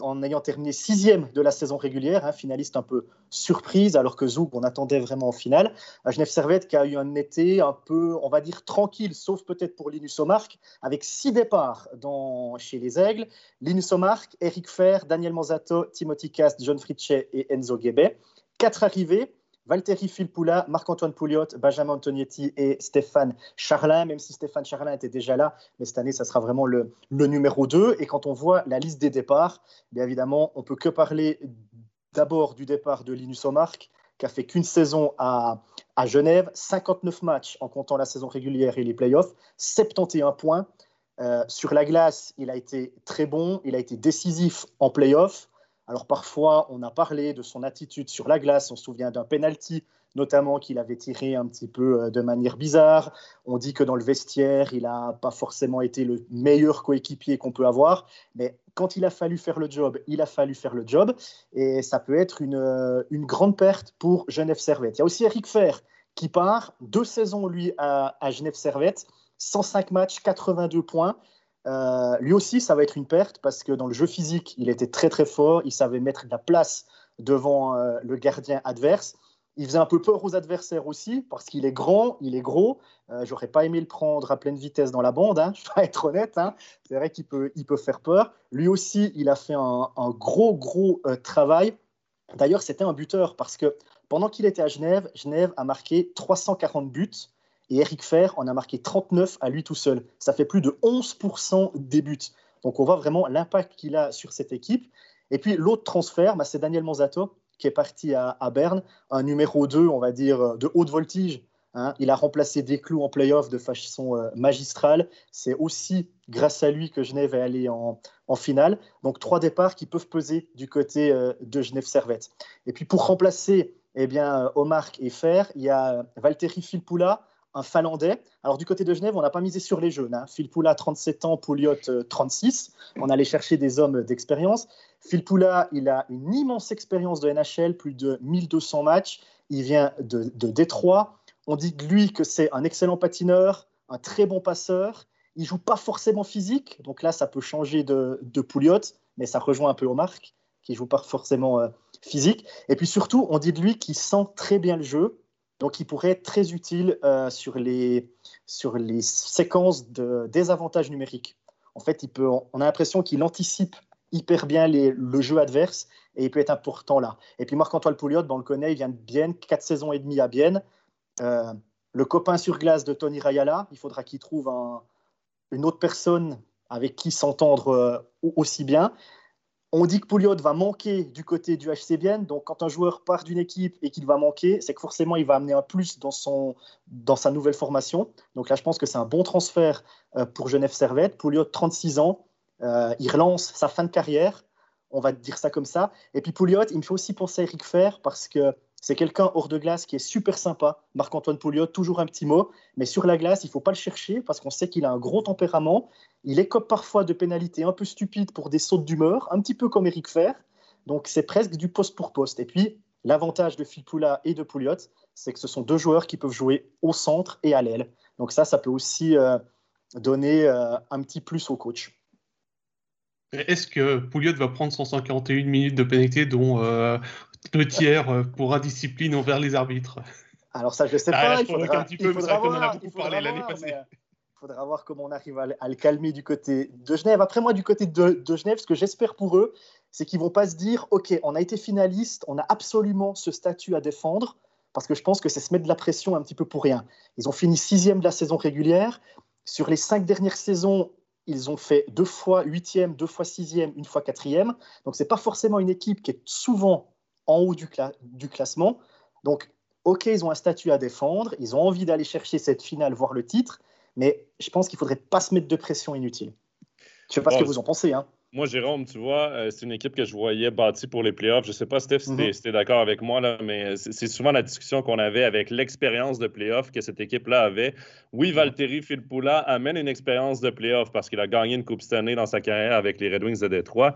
D: en ayant terminé sixième de la saison régulière, hein, finaliste un peu surprise, alors que Zouk, on attendait vraiment en finale. Genève Servette qui a eu un été un peu, on va dire, tranquille, sauf peut-être pour Linus Omark, avec six départs dans, chez les Aigles. Linus Omark, Eric Fer, Daniel Manzato, Timothy Cast, John Fritche et Enzo Guébet. Quatre arrivés, Valtteri Filppula, Marc-Antoine Pouliot, Benjamin Antonietti et Stéphane Charlin, même si Stéphane Charlin était déjà là, mais cette année, ça sera vraiment le, numéro 2. Et quand on voit la liste des départs, bien évidemment, on peut que parler d'abord du départ de Linus Omark, qui a fait qu'une saison à, Genève, 59 matchs en comptant la saison régulière et les playoffs, 71 points. Euh, sur la glace, il a été très bon, il a été décisif en playoffs. Alors parfois, on a parlé de son attitude sur la glace. On se souvient d'un penalty, notamment qu'il avait tiré un petit peu euh, de manière bizarre. On dit que dans le vestiaire, il n'a pas forcément été le meilleur coéquipier qu'on peut avoir. Mais quand il a fallu faire le job, il a fallu faire le job. Et ça peut être une, euh, grande perte pour Genève Servette. Il y a aussi Eric Fer qui part. Deux saisons, lui, à, à Genève Servette. 105 matchs, 82 points. Euh, lui aussi, ça va être une perte parce que dans le jeu physique, il était très très fort. Il savait mettre de la place devant euh, le gardien adverse. Il faisait un peu peur aux adversaires aussi parce qu'il est grand, il est gros. Euh, J'aurais pas aimé le prendre à pleine vitesse dans la bande, hein, je vais être honnête. Hein. C'est vrai qu'il peut, il peut faire peur. Lui aussi, il a fait un, un gros gros travail. D'ailleurs, c'était un buteur parce que pendant qu'il était à Genève, Genève a marqué 340 buts et Eric Fer en a marqué 39 à lui tout seul. Ça fait plus de 11% des buts. Donc on voit vraiment l'impact qu'il a sur cette équipe. Et puis l'autre transfert, bah, c'est Daniel Manzato qui est parti à, Berne, un numéro 2, on va dire, de haute voltige. Hein. Il a remplacé Desclous en playoff de façon euh, magistrale. C'est aussi grâce à lui que Genève est allé en, finale. Donc trois départs qui peuvent peser du côté euh, de Genève Servette. Et puis pour remplacer eh bien, Omar et Fer, il y a Valtteri Filppula, un Finlandais. Alors du côté de Genève, on n'a pas misé sur les jeunes. Hein. Phil Poula, 37 ans, Pouliot, 36. On allait chercher des hommes d'expérience. Phil Poula, il a une immense expérience de NHL, plus de 1200 matchs. Il vient de, Détroit. On dit de lui que c'est un excellent patineur, un très bon passeur. Il joue pas forcément physique, donc là, ça peut changer de, de Pouliot, mais ça rejoint un peu au marque, qui joue pas forcément euh, physique. Et puis surtout, on dit de lui qu'il sent très bien le jeu. Donc, il pourrait être très utile euh, sur, les, sur les séquences de désavantages numériques. En fait, il peut, on a l'impression qu'il anticipe hyper bien le jeu adverse et il peut être important là. Et puis Marc-Antoine Pouliot, on le connaît, il vient de Bienne, quatre saisons et demie à Bienne. Euh, le copain sur glace de Tony Rayala, il faudra qu'il trouve une autre personne avec qui s'entendre euh, aussi bien. On dit que Pouliot va manquer du côté du HCBN. Donc, quand un joueur part d'une équipe et qu'il va manquer, c'est que forcément, il va amener un plus dans, son, dans sa nouvelle formation. Donc là, je pense que c'est un bon transfert euh, pour Genève Servette. Pouliot, 36 ans, euh, il relance sa fin de carrière. On va dire ça comme ça. Et puis Pouliot, il me fait aussi penser à Eric Fer parce que c'est quelqu'un hors de glace qui est super sympa. Marc-Antoine Pouliot, toujours un petit mot. Mais sur la glace, il faut pas le chercher parce qu'on sait qu'il a un gros tempérament. Il écope parfois de pénalités un peu stupides pour des sautes d'humeur, un petit peu comme Eric Fer. Donc c'est presque du poste pour poste. Et puis, l'avantage de Phil et de Pouliot, c'est que ce sont deux joueurs qui peuvent jouer au centre et à l'aile. Donc ça, ça peut aussi euh, donner euh, un petit plus au coach.
A: Est-ce que Pouliot va prendre 151 minutes de pénalité, dont euh, deux tiers euh, pour indiscipline envers les arbitres.
D: Alors ça, je ne sais ah, pas.
A: il faudra, un petit peu, mais c'est vrai qu'on en a beaucoup parlé l'année passée.
D: faudra voir comment on arrive à, le calmer du côté de Genève. Après moi, du côté de, Genève, ce que j'espère pour eux, c'est qu'ils vont pas se dire, OK, on a été finaliste, on a absolument ce statut à défendre, parce que je pense que c'est se mettre de la pression un petit peu pour rien. Ils ont fini sixième de la saison régulière. Sur les cinq dernières saisons, ils ont fait deux fois huitième, deux fois sixième, une fois quatrième. Donc, ce n'est pas forcément une équipe qui est souvent en haut du, du classement. Donc, OK, ils ont un statut à défendre, ils ont envie d'aller chercher cette finale, voir le titre, mais je pense qu'il ne faudrait pas se mettre de pression inutile. Je ne sais pas ce que vous en pensez. Hein.
B: Moi, Jérôme, tu vois, euh, c'est une équipe que je voyais bâtie pour les playoffs. Je ne sais pas, Steph, si tu es, d'accord avec moi, là, mais c'est souvent la discussion qu'on avait avec l'expérience de playoffs que cette équipe-là avait. Oui, mhm. Valtteri Filppula amène une expérience de playoffs parce qu'il a gagné une Coupe Stanley dans sa carrière avec les Red Wings de Détroit.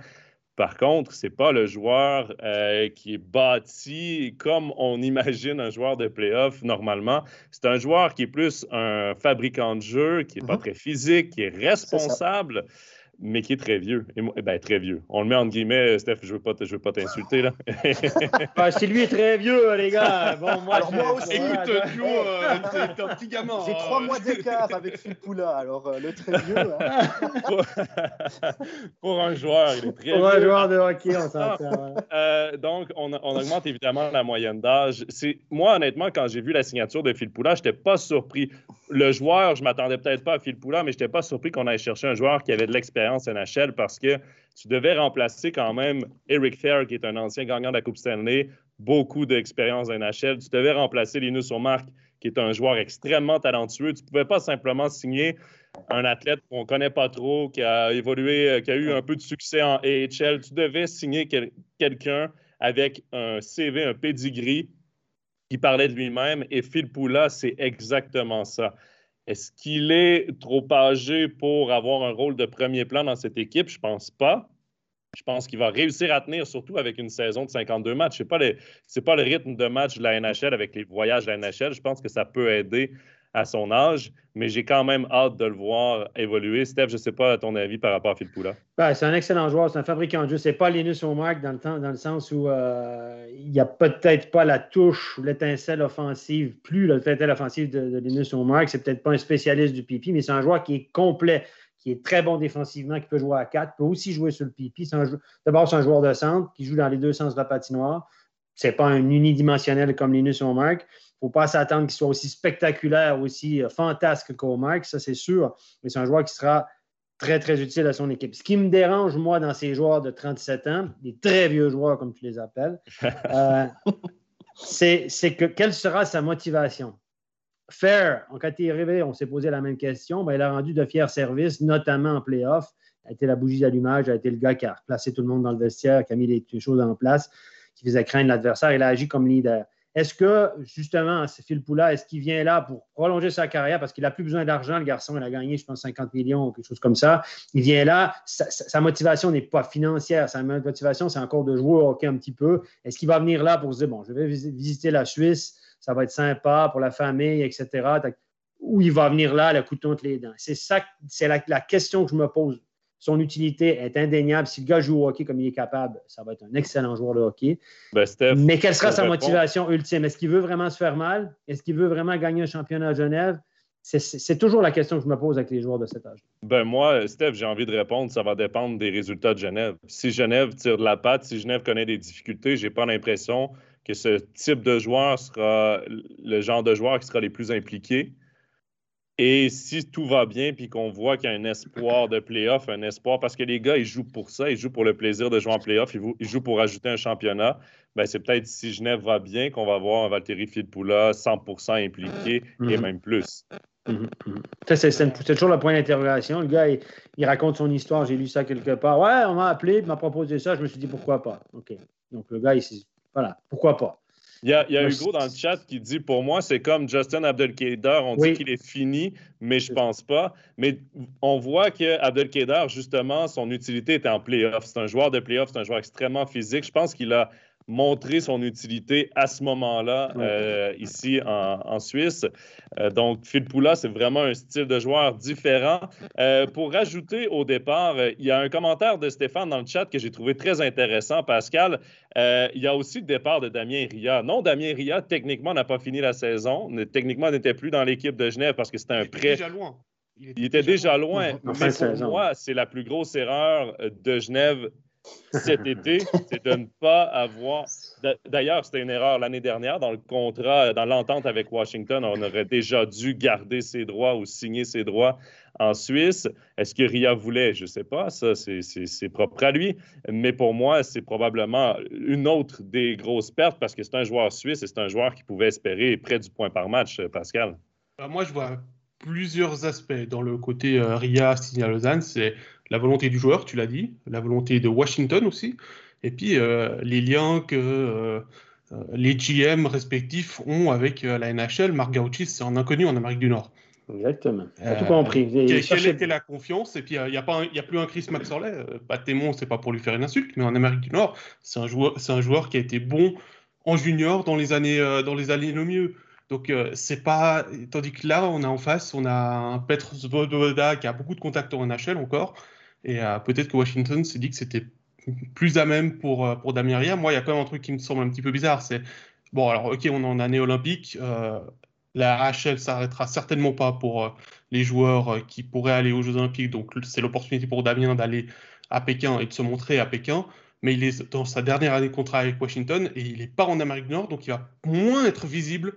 B: Par contre, ce n'est pas le joueur euh, qui est bâti comme on imagine un joueur de playoff normalement. C'est un joueur qui est plus un fabricant de jeu, qui n'est pas mhm. très physique, qui est responsable mais qui est très vieux. Et eh ben, très vieux. On le met en guillemets, Steph, je ne veux pas, je veux pas t'insulter, là.
C: ben, si lui est très vieux, les gars. Bon,
D: moi, alors, moi aussi,
A: écoute, Joe, euh, t'es un petit gamin.
D: J'ai trois hein. mois d'écart avec Phil Poula, alors euh, le très vieux. Hein.
B: pour, un joueur, il est très
C: Pour un joueur de hockey, on s'entend.
B: Euh, donc, on, on, augmente évidemment la moyenne d'âge. Moi, honnêtement, quand j'ai vu la signature de Phil Poula, je n'étais pas surpris. Le joueur, je m'attendais peut-être pas à Phil Poula, mais je n'étais pas surpris qu'on aille chercher un joueur qui avait de l'expérience NHL parce que tu devais remplacer quand même Eric Fair, qui est un ancien gagnant de la Coupe Stanley, beaucoup d'expérience en NHL. Tu devais remplacer Linus Omark, qui est un joueur extrêmement talentueux. Tu ne pouvais pas simplement signer un athlète qu'on ne connaît pas trop, qui a évolué, qui a eu un peu de succès en AHL. Tu devais signer quelqu'un avec un CV, un pedigree qui parlait de lui-même. Et Phil Poula, c'est exactement ça. Est-ce qu'il est trop âgé pour avoir un rôle de premier plan dans cette équipe? Je ne pense pas. Je pense qu'il va réussir à tenir, surtout avec une saison de 52 matchs. Ce n'est pas, pas, le rythme de match de la NHL avec les voyages de la NHL. Je pense que ça peut aider à son âge, mais j'ai quand même hâte de le voir évoluer. Steph, je ne sais pas à ton avis par rapport à Phil Poula.
C: Ben, c'est un excellent joueur, c'est un fabricant de jeu. C'est pas Linus Omark dans dans le sens où euh, il n'y a peut-être pas la touche ou l'étincelle offensive, plus l'étincelle offensive de, de Linus Omark. C'est peut-être pas un spécialiste du pipi, mais c'est un joueur qui est complet, qui est très bon défensivement, qui peut jouer à 4, peut aussi jouer sur le pipi. D'abord, c'est un joueur de centre qui joue dans les deux sens de la patinoire. C'est pas un unidimensionnel comme Linus Omark faut pas s'attendre qu'il soit aussi spectaculaire, aussi euh, fantasque qu'Omark, ça c'est sûr, mais c'est un joueur qui sera très, très utile à son équipe. Ce qui me dérange, moi, dans ces joueurs de 37 ans, des très vieux joueurs, comme tu les appelles, euh, c'est que quelle sera sa motivation? Fair, en catégorie, on s'est posé la même question. Ben, il a rendu de fiers services, notamment en playoff. Il a été la bougie d'allumage, il a été le gars qui a placé tout le monde dans le vestiaire, qui a mis les choses en place, qui faisait craindre l'adversaire. Il a agi comme leader. Est-ce que, justement, Phil Poula, est-ce qu'il vient là pour prolonger sa carrière parce qu'il n'a plus besoin d'argent, le garçon, il a gagné, je pense, 50 millions ou quelque chose comme ça. Il vient là, sa, motivation n'est pas financière, sa motivation, c'est encore de jouer au hockey un petit peu. Est-ce qu'il va venir là pour se dire, bon, je vais visiter la Suisse, ça va être sympa pour la famille, etc. Ou il va venir là, le couteau entre les dents? C'est ça, c'est la, la question que je me pose son utilité est indéniable. Si le gars joue au hockey comme il est capable, ça va être un excellent joueur de hockey.
B: Ben,
C: Mais quelle sera sa motivation ultime? Est-ce qu'il veut vraiment se faire mal? Est-ce qu'il veut vraiment gagner un championnat à Genève? C'est toujours la question que je me pose avec les joueurs de cet âge.
B: Ben moi, Steph, j'ai envie de répondre, ça va dépendre des résultats de Genève. Si Genève tire de la patte, si Genève connaît des difficultés, j'ai pas l'impression que ce type de joueur sera le genre de joueur qui sera les plus impliqués. Et si tout va bien, puis qu'on voit qu'il y a un espoir de playoff, un espoir, parce que les gars, ils jouent pour ça, ils jouent pour le plaisir de jouer en playoff, ils jouent pour ajouter un championnat, ben c'est peut-être si Genève va bien qu'on va voir un Valtteri Filppula 100% impliqué et mhm. même plus.
C: Mhm, mhm. C'est toujours le point d'interrogation. Le gars, il, raconte son histoire. J'ai lu ça quelque part. Ouais, on m'a appelé, il m'a proposé ça. Je me suis dit pourquoi pas? OK. Donc le gars, il voilà, pourquoi pas?
B: Il y a, Hugo dans le chat qui dit Pour moi, c'est comme Justin Abdelkader. On dit qu'il est fini, mais je pense pas. Mais on voit que Abdelkader, justement, son utilité est en playoff. C'est un joueur de playoff, c'est un joueur extrêmement physique. Je pense qu'il a montrer son utilité à ce moment-là, euh, ici en, Suisse. Euh, donc, Phil Poula, c'est vraiment un style de joueur différent. Euh, pour rajouter au départ, il y a un commentaire de Stéphane dans le chat que j'ai trouvé très intéressant, Pascal. il y a aussi le départ de Damien Ria. Non, Damien Ria, techniquement, n'a pas fini la saison. Techniquement, n'était plus dans l'équipe de Genève parce que c'était un prêt.
A: Déjà loin.
B: Il était, déjà loin. mais pour moi, c'est la plus grosse erreur de Genève cet été, c'est de ne pas avoir. D'ailleurs, c'était une erreur l'année dernière dans le contrat, dans l'entente avec Washington. On aurait déjà dû garder ses droits ou signer ses droits en Suisse. Est-ce que Ria voulait? Je ne sais pas. Ça, c'est propre à lui. Mais pour moi, c'est probablement une autre des grosses pertes parce que c'est un joueur suisse et c'est un joueur qui pouvait espérer près du point par match, Pascal.
A: Ben, moi, je vois plusieurs aspects dans le côté euh, Ria signé à Lausanne. C'est la volonté du joueur, tu l'as dit, la volonté de Washington aussi, et puis euh, les liens que euh, les GM respectifs ont avec la NHL. Marc Gauchis, c'est un inconnu en Amérique du Nord.
C: Exactement. As tout compris.
A: Quelle était la confiance Et puis, il n'y a, a, plus un Chris Maxorley. Pas Témon, c'est pas pour lui faire une insulte, mais en Amérique du Nord, c'est un, joueur, un joueur qui a été bon en junior dans les années, dans les années au mieux. Donc, euh, c'est pas. Tandis que là, on a en face, on a un Petr Svoboda qui a beaucoup de contacts en NHL encore. Et euh, peut-être que Washington s'est dit que c'était plus à même pour, euh, pour Damien Moi, il y a quand même un truc qui me semble un petit peu bizarre. C'est. Bon, alors, OK, on est en année olympique. la HL s'arrêtera certainement pas pour les joueurs qui pourraient aller aux Jeux Olympiques. Donc, c'est l'opportunité pour Damien d'aller à Pékin et de se montrer à Pékin mais il est dans sa dernière année de contrat avec Washington et il n'est pas en Amérique du Nord, donc il va moins être visible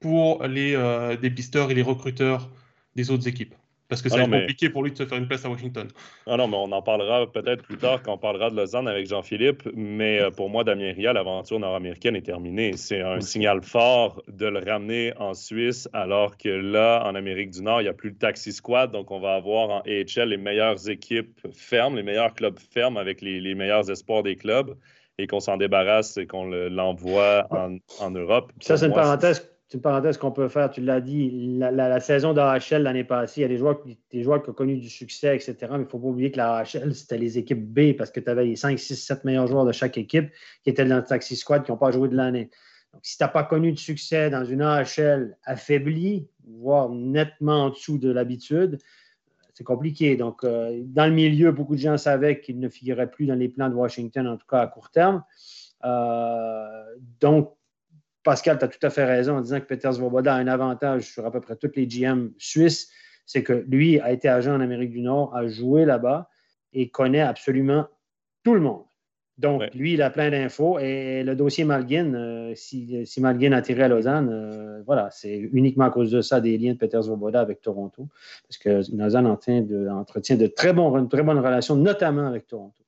A: pour les euh, dépisteurs et les recruteurs des autres équipes. Parce que ça ah compliqué pour lui de se faire une place à Washington.
B: Ah non, mais on en parlera peut-être plus tard quand on parlera de Lausanne avec Jean-Philippe. Mais euh, pour moi, Damien Ria, l'aventure nord-américaine est terminée. C'est un signal fort de le ramener en Suisse, alors que là, en Amérique du Nord, il n'y a plus le taxi squad. Donc, on va avoir en AHL les meilleures équipes fermes, les meilleurs clubs fermes avec les, meilleurs espoirs des clubs et qu'on s'en débarrasse et qu'on l'envoie en, Europe.
C: Ça, c'est une parenthèse c'est une parenthèse qu'on peut faire. Tu l'as dit, la, la, la saison l'année passée, il y a des joueurs, des joueurs qui ont connu du succès, etc. Mais il ne faut pas oublier que la c'était les équipes B parce que tu avais les 5, 6, 7 meilleurs joueurs de chaque équipe qui étaient dans le taxi squad qui n'ont pas joué de l'année. Donc, si tu n'as pas connu de succès dans une AHL affaiblie, voire nettement en dessous de l'habitude, c'est compliqué. Donc, euh, dans le milieu, beaucoup de gens savaient qu'il ne figurait plus dans les plans de Washington, en tout cas à court terme. Euh, donc, Pascal, tu as tout à fait raison en disant que Peter Svoboda a un avantage sur à peu près tous les GM suisses. C'est que lui a été agent en Amérique du Nord, a joué là-bas et connaît absolument tout le monde. Donc, lui, il a plein d'infos. Et le dossier Malguin, euh, si, si, Malguin a tiré à Lausanne, euh, voilà, c'est uniquement à cause de ça des liens de Peter Svoboda avec Toronto. Parce que Lausanne entretient de très bonnes relations, notamment avec Toronto.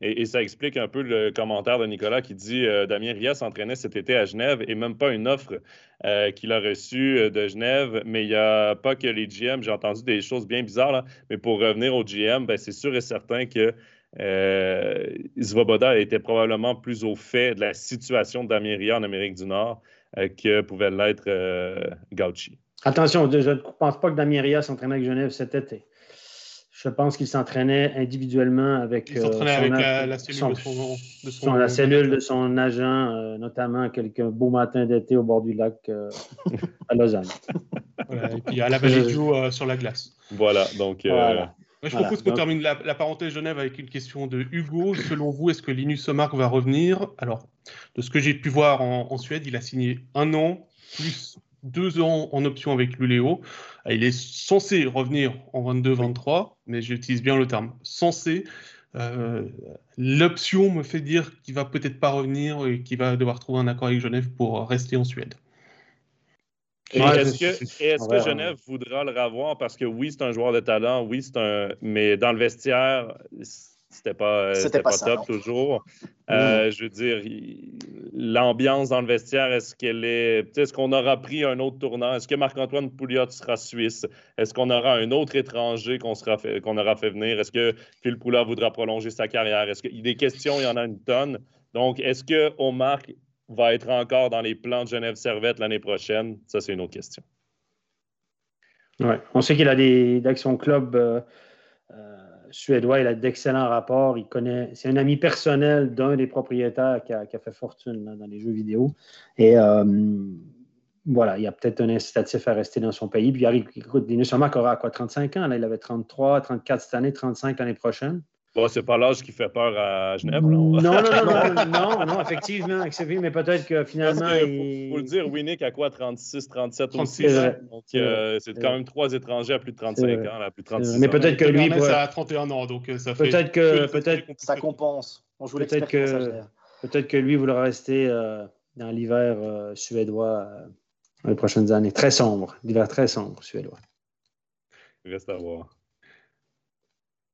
B: Et, ça explique un peu le commentaire de Nicolas qui dit euh, Damien Ria s'entraînait cet été à Genève et même pas une offre euh, qu'il a reçue euh, de Genève. Mais il n'y a pas que les GM. J'ai entendu des choses bien bizarres, là, mais pour revenir au GM, ben, c'est sûr et certain que euh, était probablement plus au fait de la situation de Damien Ria en Amérique du Nord que pouvait l'être Gauchi.
C: Attention, je ne pense pas que Damien Ria s'entraînait avec Genève cet été. Je pense qu'il s'entraînait individuellement avec,
A: il euh, avec la, cellule,
C: de son, la cellule de son agent, euh, notamment quelques beaux matins d'été au bord du lac euh, à Lausanne.
A: et puis à la Vallejo sur la glace.
B: Voilà, donc.
A: je propose qu'on termine la, parenthèse Genève avec une question de Hugo. Selon vous, est-ce que Linus Omark va revenir? Alors, de ce que j'ai pu voir en, en Suède, il a signé un an plus deux ans en option avec Luléo. Euh, il est censé revenir en 22-23, mais j'utilise bien le terme censé. Euh, l'option me fait dire qu'il va peut-être pas revenir et qu'il va devoir trouver un accord avec Genève pour rester en Suède.
B: Est-ce que, Genève voudra le revoir? Parce que oui, c'est un joueur de talent, oui, c'est un. Mais dans le vestiaire, c'était pas, c'était pas, top toujours. Euh, je veux dire, l'ambiance dans le vestiaire, est-ce qu'elle est. Est-ce qu'on aura pris un autre tournant? Est-ce que Marc-Antoine Pouliot sera suisse? Est-ce qu'on aura un autre étranger qu'on qu'on aura fait venir? Est-ce que Phil Pouliot voudra prolonger sa carrière? Est-ce a des questions? Il y en a une tonne. Donc, est-ce que Omar va être encore dans les plans de Genève Servette l'année prochaine? Ça, c'est une autre question.
C: Oui, on sait qu'il a des, d'actions club. Euh, euh, suédois, il a d'excellents rapports. Il connaît, c'est un ami personnel d'un des propriétaires qui a, fait fortune dans les jeux vidéo. Et euh, voilà, il y a peut-être un incitatif à rester dans son pays. Puis il arrive, écoute, Linus aura quoi, 35 ans? Il avait 33, 34 cette année, 35 l'année prochaine.
B: Bon, c'est pas l'âge qui fait peur à Genève.
C: Non, non, non, non, non, non, effectivement, mais peut-être que finalement.
B: Il faut, le dire, Winnick à quoi 36, 37 36 Donc, euh, c'est quand même trois étrangers à plus de 35 ans, à plus de 36
C: Mais peut-être que lui.
A: Pourrait... à 31 ans, donc euh, ça fait.
C: Peut-être que. Peut-être...
D: Ça compense. On joue
C: peut-être que, peut-être que lui voudra rester euh, dans l'hiver suédois dans les prochaines années. Très sombre, l'hiver très sombre suédois.
B: Il reste à voir.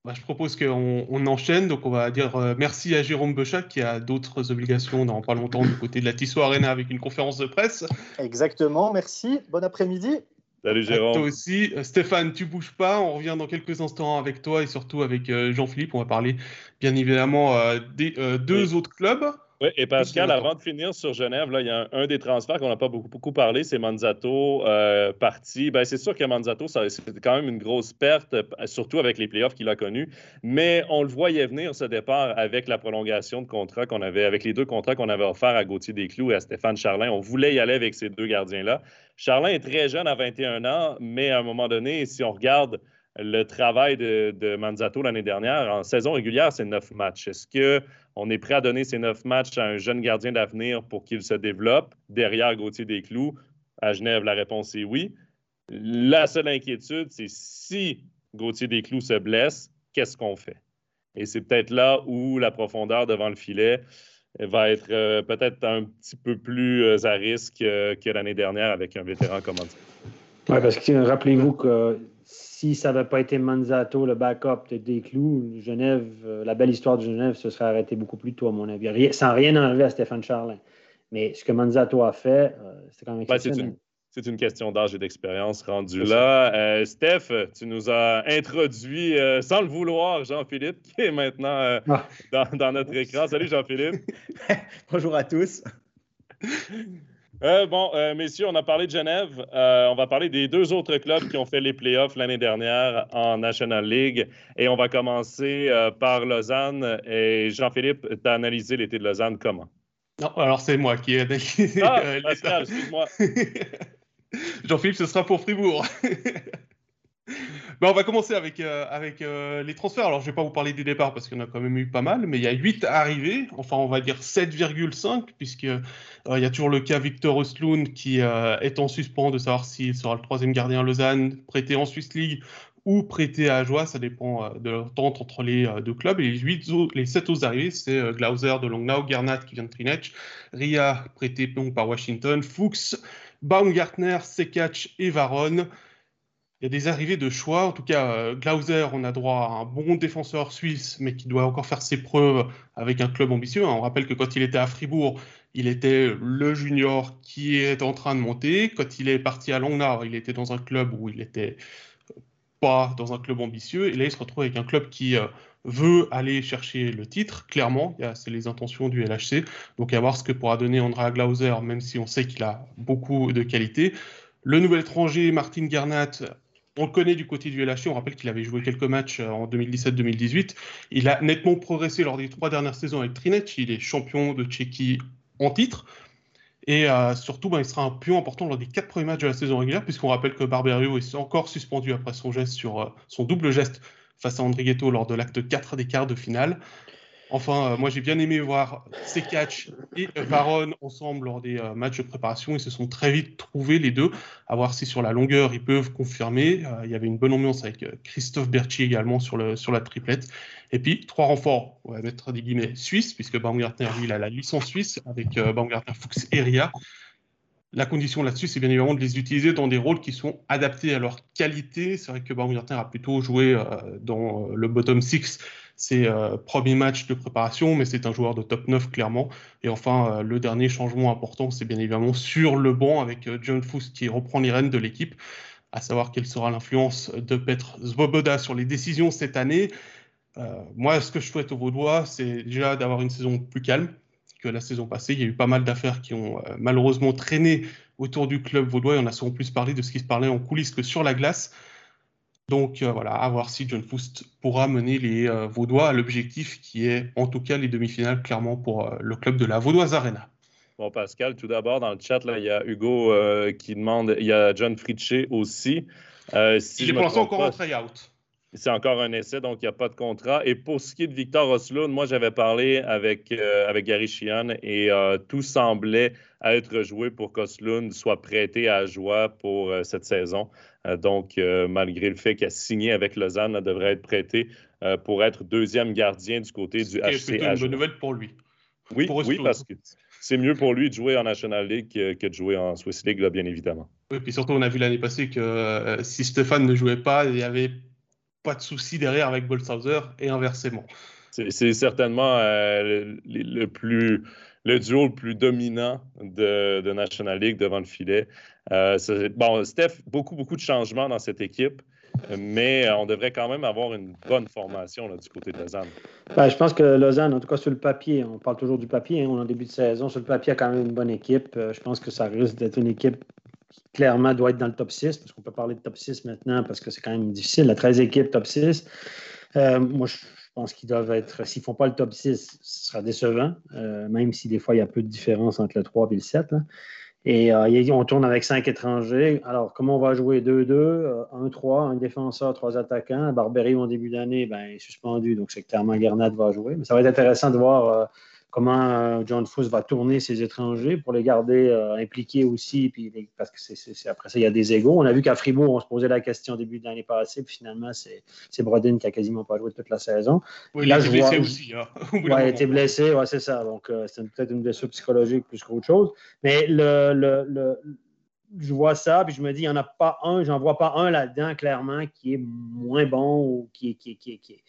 A: Bah, je propose qu'on enchaîne. Donc, on va dire euh, merci à Jérôme Bechac qui a d'autres obligations dans pas longtemps du côté de la Tissot Arena avec une conférence de presse.
D: Exactement, merci. Bon après-midi.
B: Salut Jérôme.
A: toi aussi. Euh, Stéphane, tu bouges pas. On revient dans quelques instants avec toi et surtout avec euh, Jean-Philippe. On va parler bien évidemment des deux autres clubs.
B: Oui, et Pascal, avant de finir sur Genève, là, il y a un, des transferts qu'on n'a pas beaucoup, beaucoup parlé, c'est Manzato euh, parti. Ben, c'est sûr que Manzato, c'est quand même une grosse perte, surtout avec les playoffs qu'il a connus. Mais on le voyait venir, ce départ, avec la prolongation de contrat qu'on avait, avec les deux contrats qu'on avait offerts à Gauthier Desclous et à Stéphane Charlin. On voulait y aller avec ces deux gardiens-là. Charlin est très jeune, à 21 ans, mais à un moment donné, si on regarde le travail de, Manzato l'année dernière. En saison régulière, c'est neuf matchs. Est-ce qu'on est prêt à donner ces neuf matchs à un jeune gardien d'avenir pour qu'il se développe derrière Gauthier Desclous? À Genève, la réponse est oui. La seule inquiétude, c'est si Gauthier Desclous se blesse, qu'est-ce qu'on fait? Et c'est peut-être là où la profondeur devant le filet va être euh, peut-être un petit peu plus euh, à risque euh, que l'année dernière avec un vétéran comme ça.
C: Oui, parce que rappelez-vous que si ça n'avait pas été Manzato, le backup de Desclous, Genève, euh, la belle histoire de Genève se serait arrêtée beaucoup plus tôt, à mon avis, sans rien enlever à Stéphane Charlin. Mais ce que Manzato a fait, euh, c'est quand même exceptionnel.
B: c'est une, question d'âge et d'expérience rendue là. Euh, Steph, tu nous as introduit, sans le vouloir, Jean-Philippe, qui est maintenant ah. dans, notre écran. Salut Jean-Philippe.
E: Bonjour à tous.
B: Euh, bon, euh, messieurs, on a parlé de Genève. Euh, on va parler des deux autres clubs qui ont fait les playoffs l'année dernière en National League. Et on va commencer par Lausanne. Et Jean-Philippe, tu as analysé l'été de Lausanne comment?
A: Non, alors c'est moi qui ai analysé.
B: Ah, Pascal, excuse-moi.
A: Jean-Philippe, ce sera pour Fribourg. Ben, on va commencer avec, euh, euh, les transferts. Alors, je ne vais pas vous parler des départs parce qu'il y en a quand même eu pas mal, mais il y a 8 arrivés, enfin, on va dire 7,5, puisqu'il euh, y a toujours le cas Victor Osloon qui est en suspens de savoir s'il sera le troisième gardien à Lausanne, prêté en Swiss League ou prêté à Ajoie, ça dépend de l'entente entre les deux clubs. Et les, 8 les 7 autres arrivés, c'est Glauser de Longnau, Gernat qui vient de Trinech, Ria prêté donc par Washington, Fuchs, Baumgartner, Sekach et Varon il y a des arrivées de choix. En tout cas, euh, Glauser, on a droit à un bon défenseur suisse, mais qui doit encore faire ses preuves avec un club ambitieux. On rappelle que quand il était à Fribourg, il était le junior qui est en train de monter. Quand il est parti à Longnard, il était dans un club où il n'était pas dans un club ambitieux. Et là, il se retrouve avec un club qui euh, veut aller chercher le titre, clairement. C'est les intentions du LHC. Donc, à voir ce que pourra donner Andrea Glauser, même si on sait qu'il a beaucoup de qualité. Le nouvel étranger, Martin Gernat, on le connaît du côté du LHC, on rappelle qu'il avait joué quelques matchs euh, en 2017-2018. Il a nettement progressé lors des trois dernières saisons avec Trinec. Il est champion de Tchéquie en titre. Et euh, surtout, ben, il sera un pion important lors des quatre premiers matchs de la saison régulière, puisqu'on rappelle que Barberio est encore suspendu après son euh, double geste face à Andrighetto lors de l'acte 4 des quarts de finale. Enfin, euh, moi j'ai bien aimé voir Sekach et Varon ensemble lors des euh, matchs de préparation. Ils se sont très vite trouvés les deux, à voir si sur la longueur ils peuvent confirmer. Euh, il y avait une bonne ambiance avec Christophe Berchi également sur, sur la triplette. Et puis trois renforts, on va mettre des guillemets suisses, puisque Baumgartner lui il a la licence suisse avec Baumgartner Fuchs et Ria. La condition là-dessus, c'est bien évidemment de les utiliser dans des rôles qui sont adaptés à leur qualité. C'est vrai que Baumgartner a plutôt joué dans le bottom six c'est euh, premier match de préparation, mais c'est un joueur de top 9 clairement. Et enfin, euh, le dernier changement important, c'est bien évidemment sur le banc avec euh, John Fuss qui reprend les rênes de l'équipe, à savoir quelle sera l'influence de Petr Zvoboda sur les décisions cette année. moi, ce que je souhaite aux Vaudois, c'est déjà d'avoir une saison plus calme que la saison passée. Il y a eu pas mal d'affaires qui ont malheureusement traîné autour du club vaudois on a souvent plus parlé de ce qui se parlait en coulisses que sur la glace. Donc euh, voilà, à voir si John Foust pourra mener les euh, Vaudois à l'objectif qui est en tout cas les demi-finales clairement pour euh, le club de la Vaudoise Arena.
B: Bon, Pascal, tout d'abord, dans le chat, là, il y a Hugo qui demande, il y a John Fritché aussi.
A: il est pour l'instant encore en try-out.
B: C'est encore un essai, donc il n'y a pas de contrat. Et pour ce qui est de Victor Oslund, moi, j'avais parlé avec, euh, avec Gary Sheehan et euh, tout semblait être joué pour qu'Oslund soit prêté à Joie pour euh, cette saison. donc, malgré le fait qu'il a signé avec Lausanne, il devrait être prêté pour être deuxième gardien du côté du HC.
A: C'est une bonne nouvelle pour lui.
B: Oui, oui parce que c'est mieux pour lui de jouer en National League que, de jouer en Swiss League, bien évidemment.
A: Oui, puis surtout, on a vu l'année passée que si Stéphane ne jouait pas, il y avait pas de souci derrière avec Bolshauser et inversement.
B: C'est certainement euh, le, plus, le duo le plus dominant de, National League devant le filet. Euh, bon, Steph, beaucoup, beaucoup de changements dans cette équipe, mais on devrait quand même avoir une bonne formation du côté de Lausanne.
C: Ben, je pense que Lausanne, en tout cas sur le papier, on parle toujours du papier, hein, on est en début de saison, sur le papier, a quand même une bonne équipe. Euh, je pense que ça risque d'être une équipe clairement doit être dans le top 6, parce qu'on peut parler de top 6 maintenant, parce que c'est quand même difficile. La 13 équipes top 6. Euh, moi, je pense qu'ils doivent être, s'ils ne font pas le top 6, ce sera décevant, euh, même si des fois il y a peu de différence entre le 3 et le 7. Et euh, on tourne avec 5 étrangers. Alors, comment on va jouer? 2-2, 1-3, un défenseur, trois attaquants. Barbery, en début d'année, ben, est suspendu, donc c'est clairement Garnat va jouer. Mais ça va être intéressant de voir comment euh, John Fuss va tourner ses étrangers pour les garder euh, impliqués aussi, puis parce que c'est, après ça, il y a des égaux. On a vu qu'à Fribourg, on se posait la question au début de l'année passée, puis finalement, c'est, Brodin qui a quasiment pas joué toute la saison.
A: Oui, il a été blessé aussi. Hein,
C: il a été blessé, ouais, c'est ça. Donc, euh, c'est peut-être une blessure psychologique plus qu'autre chose. Mais le, le, je vois ça, puis je me dis, il n'y en a pas un, j'en vois pas un là-dedans, clairement, qui est moins bon ou qui, qui, qui, qui,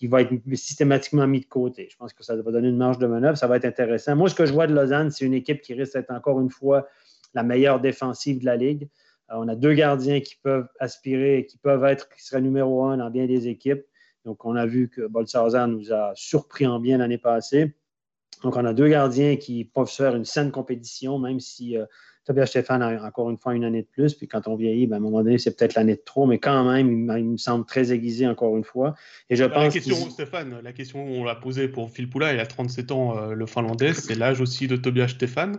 C: qui va être systématiquement mis de côté. Je pense que ça va donner une marge de manœuvre. Ça va être intéressant. Moi, ce que je vois de Lausanne, c'est une équipe qui risque d'être encore une fois la meilleure défensive de la Ligue. Euh, on a deux gardiens qui peuvent aspirer, qui peuvent être, qui seraient numéro un dans bien des équipes. Donc, on a vu que Bolsazar nous a surpris en bien l'année passée. Donc, on a deux gardiens qui peuvent faire une saine compétition, même si euh, Tobias Stéphane a encore une fois une année de plus. Puis quand on vieillit, ben, à un moment donné, c'est peut-être l'année de trop, mais quand même, il, me semble très aiguisé encore une fois.
A: Et je pense la question, Stéphane, la question on l'a posée pour Phil Poula, il a 37 ans, euh, le Finlandais, c'est l'âge aussi de Tobias Stéphane.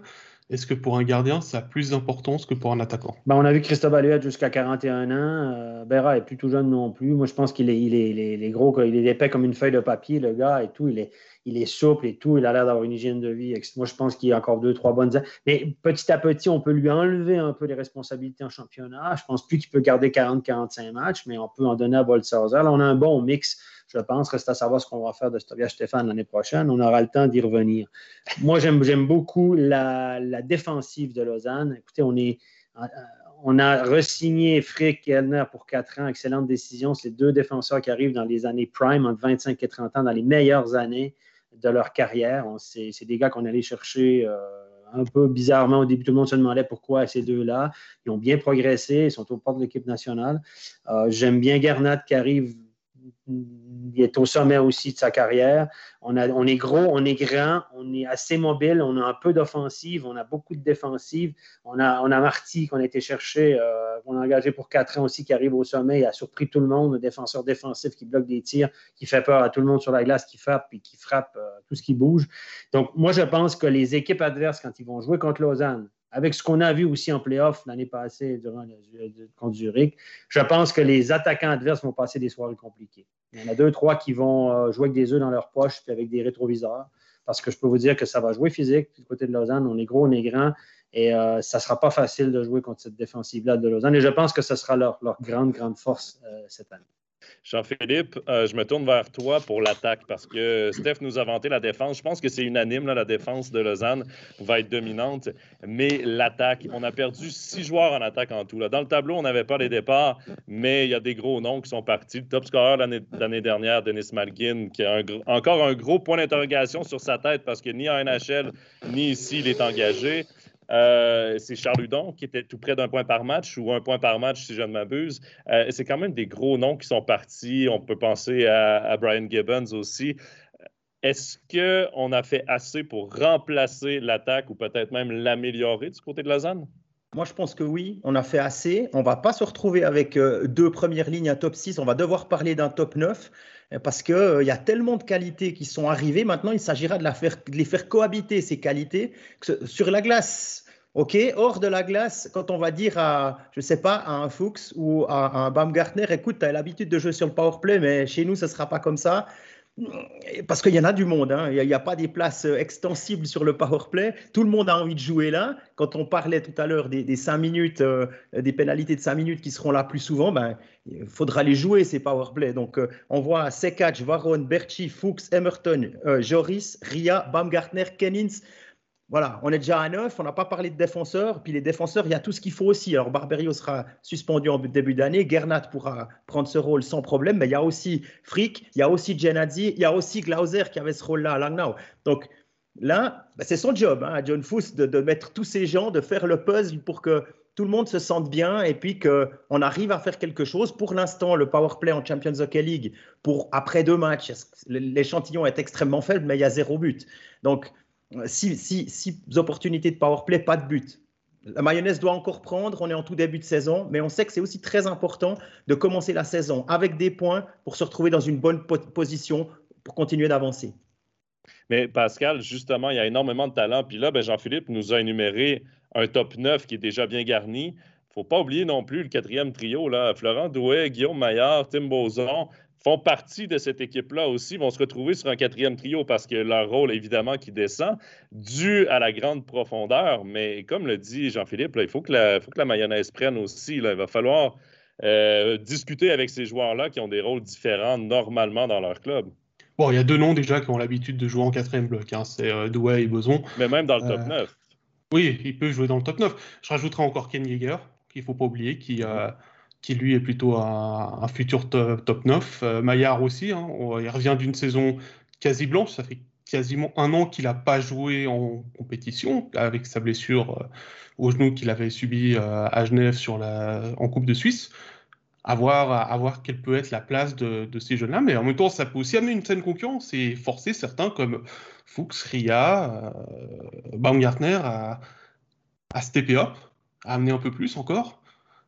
A: Est-ce que pour un gardien, ça a plus d'importance que pour un attaquant?
C: Ben, On a vu Christophe Aluette jusqu'à 41 ans. Euh, Berra est plus tout jeune non plus. Moi, je pense qu'il est, il est, il est, gros, il est épais comme une feuille de papier, le gars, et tout. Il est, il est souple et tout, il a l'air d'avoir une hygiène de vie. Moi, je pense qu'il a encore deux, trois bonnes années. Mais petit à petit, on peut lui enlever un peu les responsabilités en championnat. Je pense plus qu'il peut garder 40-45 matchs, mais on peut en donner à Boltzhauser. Là, on a un bon mix, je pense. Reste à savoir ce qu'on va faire de Stovia Stéphane l'année prochaine. On aura le temps d'y revenir. Moi, j'aime beaucoup la, défensive de Lausanne. Écoutez, on est. On a resigné Frick et Elner pour quatre ans. Excellente décision. C'est deux défenseurs qui arrivent dans les années prime, entre 25 et 30 ans, dans les meilleures années de leur carrière. C'est des gars qu'on allait chercher euh, un peu bizarrement au début. Tout le monde se demandait pourquoi ces deux-là. Ils ont bien progressé, ils sont au port de l'équipe nationale. Euh, j'aime bien Garnat qui arrive il est au sommet aussi de sa carrière. On, est gros, on est grand, on est assez mobile, on a un peu d'offensive, on a beaucoup de défensive. On a, on a Marty qu'on a été chercher, euh, qu'on a engagé pour quatre ans aussi, qui arrive au sommet. Il a surpris tout le monde, un défenseur défensif qui bloque des tirs, qui fait peur à tout le monde sur la glace, qui frappe et qui frappe euh, tout ce qui bouge. Donc, moi, je pense que les équipes adverses, quand ils vont jouer contre Lausanne, avec ce qu'on a vu aussi en playoff l'année passée durant contre Zurich, je pense que les attaquants adverses vont passer des soirées compliquées. Il y en a deux, trois qui vont euh, jouer avec des œufs dans leur poche puis avec des rétroviseurs. Parce que je peux vous dire que ça va jouer physique. Du côté de Lausanne, on est gros, on est grand. Et euh, ça ne sera pas facile de jouer contre cette défensive-là de Lausanne. Et je pense que ce sera leur, grande, grande force euh, cette année.
B: Jean-Philippe, euh, je me tourne vers toi pour l'attaque parce que Steph nous a vanté la défense. Je pense que c'est unanime, la défense de Lausanne va être dominante, mais l'attaque, on a perdu six joueurs en attaque en tout. Dans le tableau, on n'avait pas les départs, mais il y a des gros noms qui sont partis. Le top scorer l'année dernière, Denis Malkin, qui a encore un gros point d'interrogation sur sa tête parce que ni en NHL, ni ici, il est engagé. Euh, c'est Charles Hudon qui était tout près d'un point par match ou un point par match si je ne m'abuse. Euh, c'est quand même des gros noms qui sont partis. On peut penser à, Brian Gibbons aussi. Est-ce qu'on a fait assez pour remplacer l'attaque ou peut-être même l'améliorer du côté de Lausanne?
E: Moi, je pense que oui, on a fait assez. On ne va pas se retrouver avec euh, deux premières lignes à top 6. On va devoir parler d'un top 9 parce qu'il il y a tellement de qualités qui sont arrivées. Maintenant, il s'agira de, les faire cohabiter, ces qualités. Sur la glace, OK, hors de la glace, quand on va dire à, je sais pas, à un Fuchs ou à, un Baumgartner, écoute, tu as l'habitude de jouer sur le power play, mais chez nous, ce ne sera pas comme ça. Parce qu'il y en a du monde, hein. il n'y a, pas des places extensibles sur le power play. Tout le monde a envie de jouer là. Quand on parlait tout à l'heure des, 5 minutes, euh, des pénalités de 5 minutes qui seront là plus souvent, ben, il faudra les jouer ces power play. Donc euh, on voit Sekac, Varon, Berchi, Fuchs, Emerton, euh, Joris, Ria, Baumgartner, Kennins. Voilà, on est déjà à 9, on n'a pas parlé de défenseurs. Puis les défenseurs, il y a tout ce qu'il faut aussi. Alors Barberio sera suspendu en début d'année, Gernat pourra prendre ce rôle sans problème, mais il y a aussi Frick, il y a aussi Genadzi, il y a aussi Glauser qui avait ce rôle-là à Langnau. Donc là, ben, c'est son job, hein, à John Fuss, de, mettre tous ces gens, de faire le puzzle pour que tout le monde se sente bien et puis qu'on arrive à faire quelque chose. Pour l'instant, le power play en Champions Hockey League, pour après deux matchs, l'échantillon est extrêmement faible, mais il y a zéro but. Donc, six, opportunités de power play, pas de but. La mayonnaise doit encore prendre, on est en tout début de saison, mais on sait que c'est aussi très important de commencer la saison avec des points pour se retrouver dans une bonne position pour continuer d'avancer.
B: Mais Pascal, justement, il y a énormément de talent. Puis là, ben, Jean-Philippe nous a énuméré un top 9 qui est déjà bien garni. Il ne faut pas oublier non plus le quatrième trio, là. Florent Douet, Guillaume Maillard, Tim Bozon, font partie de cette équipe-là aussi, vont se retrouver sur un quatrième trio parce que leur rôle, évidemment, qui descend, dû à la grande profondeur. Mais comme le dit Jean-Philippe, il faut que, la, faut que la mayonnaise prenne aussi. Il va falloir euh, discuter avec ces joueurs-là qui ont des rôles différents normalement dans leur club.
A: Bon, il y a deux noms déjà qui ont l'habitude de jouer en quatrième bloc. Hein. C'est euh, Douai et Boson.
B: Mais même dans le top 9. Euh,
A: oui, il peut jouer dans le top 9. Je rajouterai encore Ken Yeager, qu'il ne faut pas oublier, qui, a qui lui est plutôt un, futur top, 9. Euh, Maillard aussi, hein, il revient d'une saison quasi blanche, ça fait quasiment un an qu'il n'a pas joué en compétition avec sa blessure euh, au genou qu'il avait subi euh, à Genève en Coupe de Suisse. À voir quelle peut être la place de, ces jeunes-là, mais en même temps, ça peut aussi amener une saine concurrence et forcer certains comme Fuchs, Ria, Baumgartner à, à stepper up, à amener un peu plus encore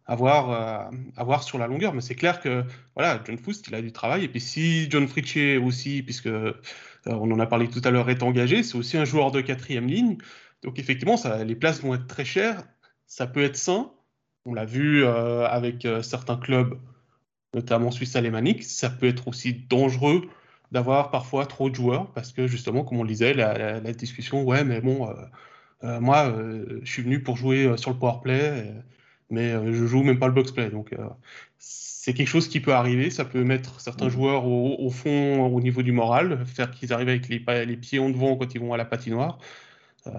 A: à voir, euh, sur la longueur. Mais c'est clair que voilà, John Foust, il a du travail. Et puis si John Fritchie aussi, puisque euh, on en a parlé tout à l'heure, est engagé, c'est aussi un joueur de quatrième ligne. Donc effectivement, ça, les places vont être très chères. Ça peut être sain. On l'a vu euh, avec certains clubs, notamment suisse alémanique. Ça peut être aussi dangereux d'avoir parfois trop de joueurs parce que justement, comme on le disait, la, discussion, ouais, mais bon, moi, je suis venu pour jouer sur le power play mais euh, je joue même pas le box play. Donc euh, c'est quelque chose qui peut arriver. Ça peut mettre certains joueurs au, fond au niveau du moral, faire qu'ils arrivent avec les, les, pieds en devant quand ils vont à la patinoire. Euh,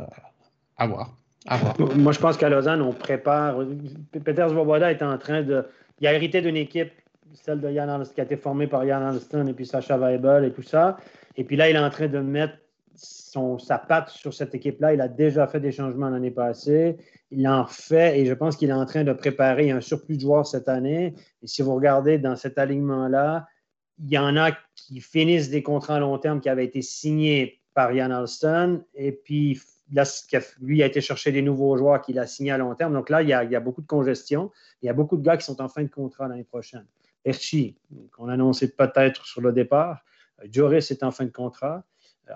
A: à voir. À voir.
C: Moi, je pense qu'à Lausanne, on prépare. Peter Svoboda est en train de. Il a hérité d'une équipe, celle de Yann qui a été formée par Yann Alston et puis Sacha Weibel et tout ça. Et puis là, il est en train de mettre son, sa patte sur cette équipe-là. Il a déjà fait des changements l'année passée. Il en fait et je pense qu'il est en train de préparer un surplus de joueurs cette année. Et si vous regardez dans cet alignement-là, il y en a qui finissent des contrats à long terme qui avaient été signés par Ian Alston. Et puis, là, lui a été chercher des nouveaux joueurs qu'il a signés à long terme. Donc là, il y, a, beaucoup de congestion. Il y a beaucoup de gars qui sont en fin de contrat l'année prochaine. Erchi, qu'on annonçait peut-être sur le départ. Joris est en fin de contrat.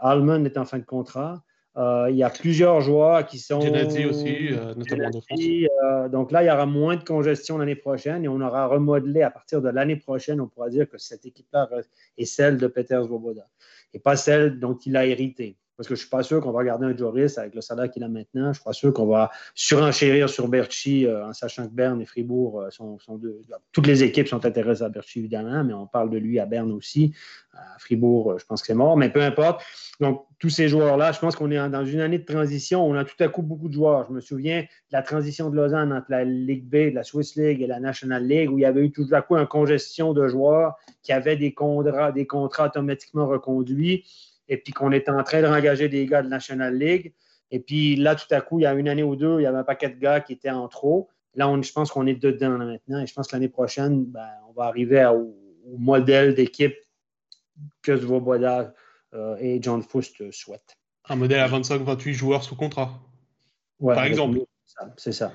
C: Almond est en fin de contrat. Euh, il y a plusieurs joueurs qui sont.
A: Aussi, euh, notamment de France.
C: Euh, donc là, il y aura moins de congestion l'année prochaine et on aura remodelé à partir de l'année prochaine. On pourra dire que cette équipe-là est celle de Peter Svoboda et pas celle dont il a hérité. Parce que je ne suis pas sûr qu'on va garder un Joris avec le salaire qu'il a maintenant. Je ne suis pas sûr qu'on va surenchérir sur Berchi en sachant que Berne et Fribourg sont, deux. Toutes les équipes sont intéressées à Berchi, évidemment, mais on parle de lui à Berne aussi. À Fribourg, je pense que c'est mort, mais peu importe. Donc, tous ces joueurs-là, je pense qu'on est dans une année de transition. On a tout à coup beaucoup de joueurs. Je me souviens de la transition de Lausanne entre la Ligue B, la Swiss League et la National League, où il y avait eu tout à coup une congestion de joueurs qui avaient des contrats automatiquement reconduits, et puis qu'on était en train de rengager des gars de la National League. Et puis là, tout à coup, il y a une année ou deux, il y avait un paquet de gars qui étaient en trop. Là, on, je pense qu'on est dedans maintenant. Et je pense que l'année prochaine, ben, on va arriver au, modèle d'équipe que Svoboda euh, et John Foust souhaite.
A: Un modèle à 25-28 joueurs sous contrat, par exemple.
C: C'est ça.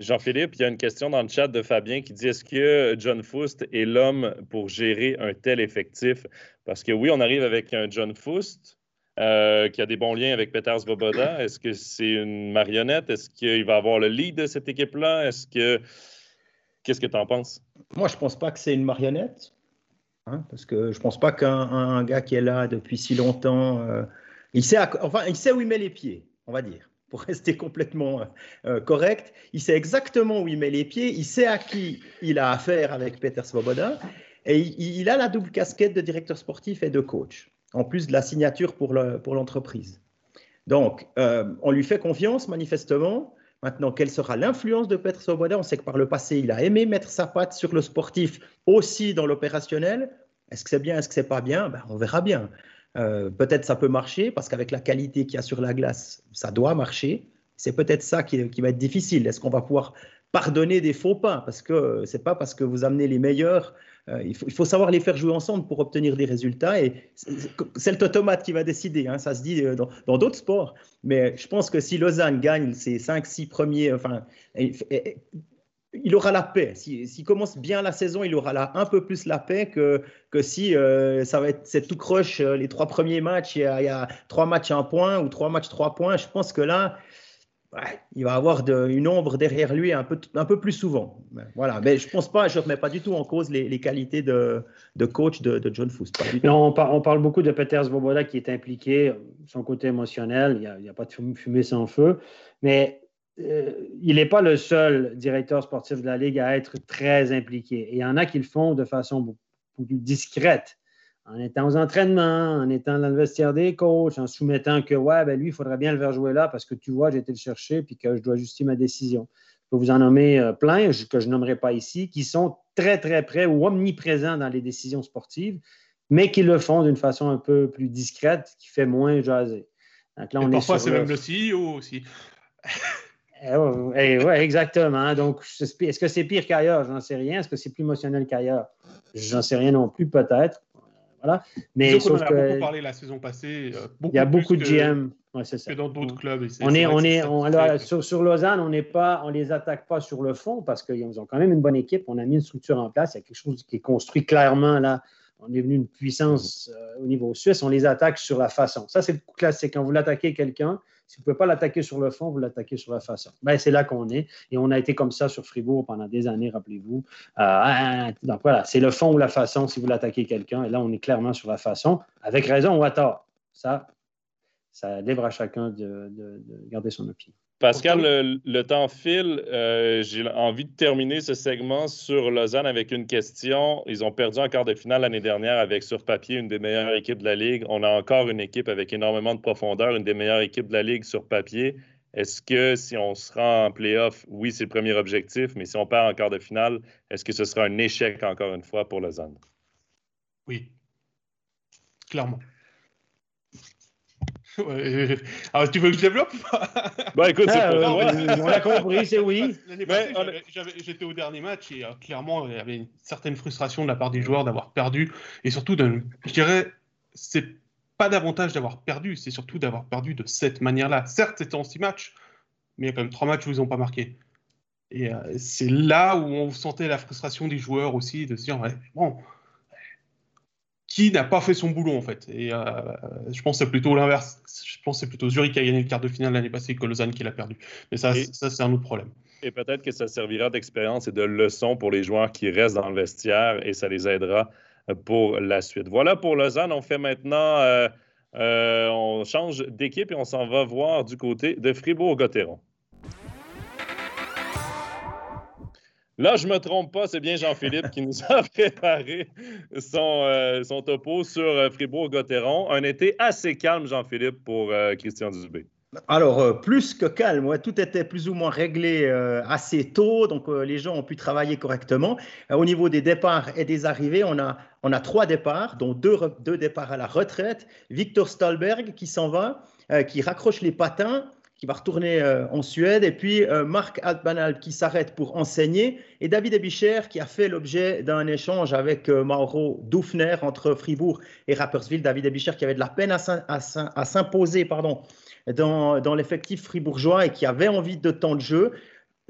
B: Jean-Philippe, il y a une question dans le chat de Fabien qui dit est-ce que John Foust est l'homme pour gérer un tel effectif? Parce que oui, on arrive avec un John Foust, euh, qui a des bons liens avec Peters Svoboda. Est-ce que c'est une marionnette? Est-ce qu'il va avoir le lead de cette équipe-là? Est-ce que. Qu'est-ce que tu en penses?
E: Moi, je ne pense pas que c'est une marionnette. Hein, parce que je ne pense pas qu'un gars qui est là depuis si longtemps, euh, il, sait enfin, il sait où il met les pieds, on va dire, pour rester complètement euh, correct. Il sait exactement où il met les pieds, il sait à qui il a affaire avec Peter Svoboda, et il, a la double casquette de directeur sportif et de coach, en plus de la signature pour l'entreprise. Donc, euh, on lui fait confiance, manifestement. Maintenant, quelle sera l'influence de Petr Svoboda? On sait que par le passé, il a aimé mettre sa patte sur le sportif, aussi dans l'opérationnel. Est-ce que c'est bien, est-ce que c'est pas bien? Ben, On verra bien. Euh, peut-être ça peut marcher, parce qu'avec la qualité qu'il y a sur la glace, ça doit marcher. C'est peut-être ça qui, qui, va être difficile. Est-ce qu'on va pouvoir pardonner des faux pas? Parce que c'est pas parce que vous amenez les meilleurs euh, il, faut, savoir les faire jouer ensemble pour obtenir des résultats. Et c'est le automate qui va décider. Hein, ça se dit euh, dans d'autres sports. Mais je pense que si Lausanne gagne ses 5-6 premiers, il aura la paix. S'il commence bien la saison, il aura un peu plus la paix que, que si euh, ça va être c'est tout croche les trois premiers matchs. Il y, a, a trois matchs un point ou trois matchs trois points. Je pense que là, il va avoir une ombre derrière lui un peu, plus souvent. Voilà, mais je pense pas, je ne remets pas du tout en cause les, qualités de, coach de, John Foust.
C: on, parle beaucoup de Peters Boboda qui est impliqué, son côté émotionnel, il n'y a, pas de fumée sans feu, mais euh, il n'est pas le seul directeur sportif de la Ligue à être très impliqué. Et il y en a qui le font de façon beaucoup plus discrète en étant aux entraînements, en étant dans le vestiaire des coachs, en soumettant que, ouais, ben lui, il faudrait bien le faire jouer là parce que tu vois, j'ai été le chercher puis que je dois justifier ma décision. Je peux vous en nommer euh, plein, que je nommerai pas ici, qui sont très, très près ou omniprésents dans les décisions sportives, mais qui le font d'une façon un peu plus discrète, qui fait moins jaser.
A: Donc là, on parfois, c'est même le CEO aussi.
C: Eh oui, eh exactement. Donc, est-ce que c'est pire qu'ailleurs? J'en sais rien. Est-ce que c'est plus émotionnel qu'ailleurs? J'en sais rien non plus, peut-être. Voilà.
A: Mais sauf a beaucoup parlé la saison passée.
C: Euh, il y a beaucoup de GM.
A: Ouais, dans d'autres clubs.
C: on est, on est, sur, sur, Lausanne, on n'est pas, on les attaque pas sur le fond parce qu'ils ont quand même une bonne équipe. On a mis une structure en place. Il y a quelque chose qui est construit clairement là. On est venu une puissance euh, au niveau suisse. On les attaque sur la façon. Ça, c'est le classique. Quand vous l'attaquez quelqu'un, si vous ne pouvez pas l'attaquer sur le fond, vous l'attaquez sur la façon. Ben, c'est là qu'on est. Et on a été comme ça sur Fribourg pendant des années, rappelez-vous. Euh, donc voilà, c'est le fond ou la façon si vous l'attaquez quelqu'un. Et là, on est clairement sur la façon, avec raison ou à tort. Ça, ça livre à chacun de garder son opinion.
B: Pascal, le, temps file. Euh, j'ai envie de terminer ce segment sur Lausanne avec une question. Ils ont perdu en quart de finale l'année dernière avec sur papier une des meilleures équipes de la Ligue. On a encore une équipe avec énormément de profondeur, une des meilleures équipes de la Ligue sur papier. Est-ce que si on se rend en playoff, oui, c'est le premier objectif, mais si on perd en quart de finale, est-ce que ce sera un échec encore une fois pour Lausanne?
A: Oui, clairement. Alors, tu veux que je développe
B: Bah écoute,
C: ah, on l'a compris, c'est oui.
A: J'étais au dernier match et euh, clairement, il y avait une certaine frustration de la part des joueurs d'avoir perdu. Et surtout, de, je dirais, c'est pas davantage d'avoir perdu, c'est surtout d'avoir perdu de cette manière-là. Certes, c'était en six matchs, mais il y a quand même trois matchs où ils n'ont pas marqué. Et euh, c'est là où on sentait la frustration des joueurs aussi, de se dire, ouais, bon, qui n'a pas fait son boulot en fait. Et euh, je pense que c'est plutôt l'inverse. Je pense que c'est plutôt Zurich qui a gagné le quart de finale l'année passée que Lausanne qui l'a perdu. Mais ça, ça c'est un autre problème.
B: Et peut-être que ça servira d'expérience et de leçon pour les joueurs qui restent dans le vestiaire et ça les aidera pour la suite. Voilà pour Lausanne. On fait maintenant, euh, euh, on change d'équipe et on s'en va voir du côté de Fribourg-Gotteron. Là, je ne me trompe pas, c'est bien Jean-Philippe qui nous a préparé son, euh, son topo sur euh, Fribourg-Gotteron. Un été assez calme, Jean-Philippe, pour euh, Christian Dubé.
E: Alors, plus que calme, tout était plus ou moins réglé assez tôt, donc les gens ont pu travailler correctement. au niveau des départs et des arrivées, on a, trois départs, dont deux, départs à la retraite. Victor Stahlberg qui s'en va, qui raccroche les patins qui va retourner euh, en Suède, et puis euh, Marc Altbanal qui s'arrête pour enseigner, et David Ebicher qui a fait l'objet d'un échange avec euh, Mauro Dufner entre Fribourg et Rapperswil. David Ebicher qui avait de la peine à s'imposer dans, dans l'effectif fribourgeois et qui avait envie de temps de jeu.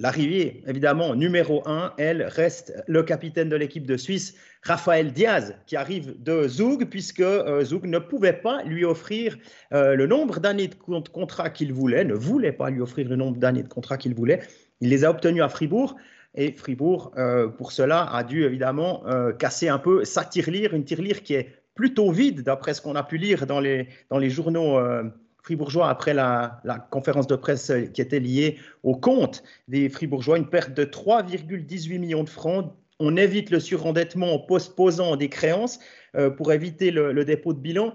E: L'arrivée, évidemment, numéro un, elle reste le capitaine de l'équipe de Suisse, Raphaël Diaz, qui arrive de Zug, puisque euh, ne pouvait pas lui offrir euh, le nombre d'années de contrat qu'il voulait, ne voulait pas lui offrir le nombre d'années de contrat qu'il voulait. Il les a obtenus à Fribourg. Et Fribourg, euh, pour cela, a dû évidemment casser un peu sa tirelire, une tirelire qui est plutôt vide, d'après ce qu'on a pu lire dans les, dans les journaux fribourgeois après la, conférence de presse qui était liée au compte des fribourgeois, une perte de 3,18 millions de francs. On évite le surendettement en postposant des créances euh, pour éviter le, dépôt de bilan.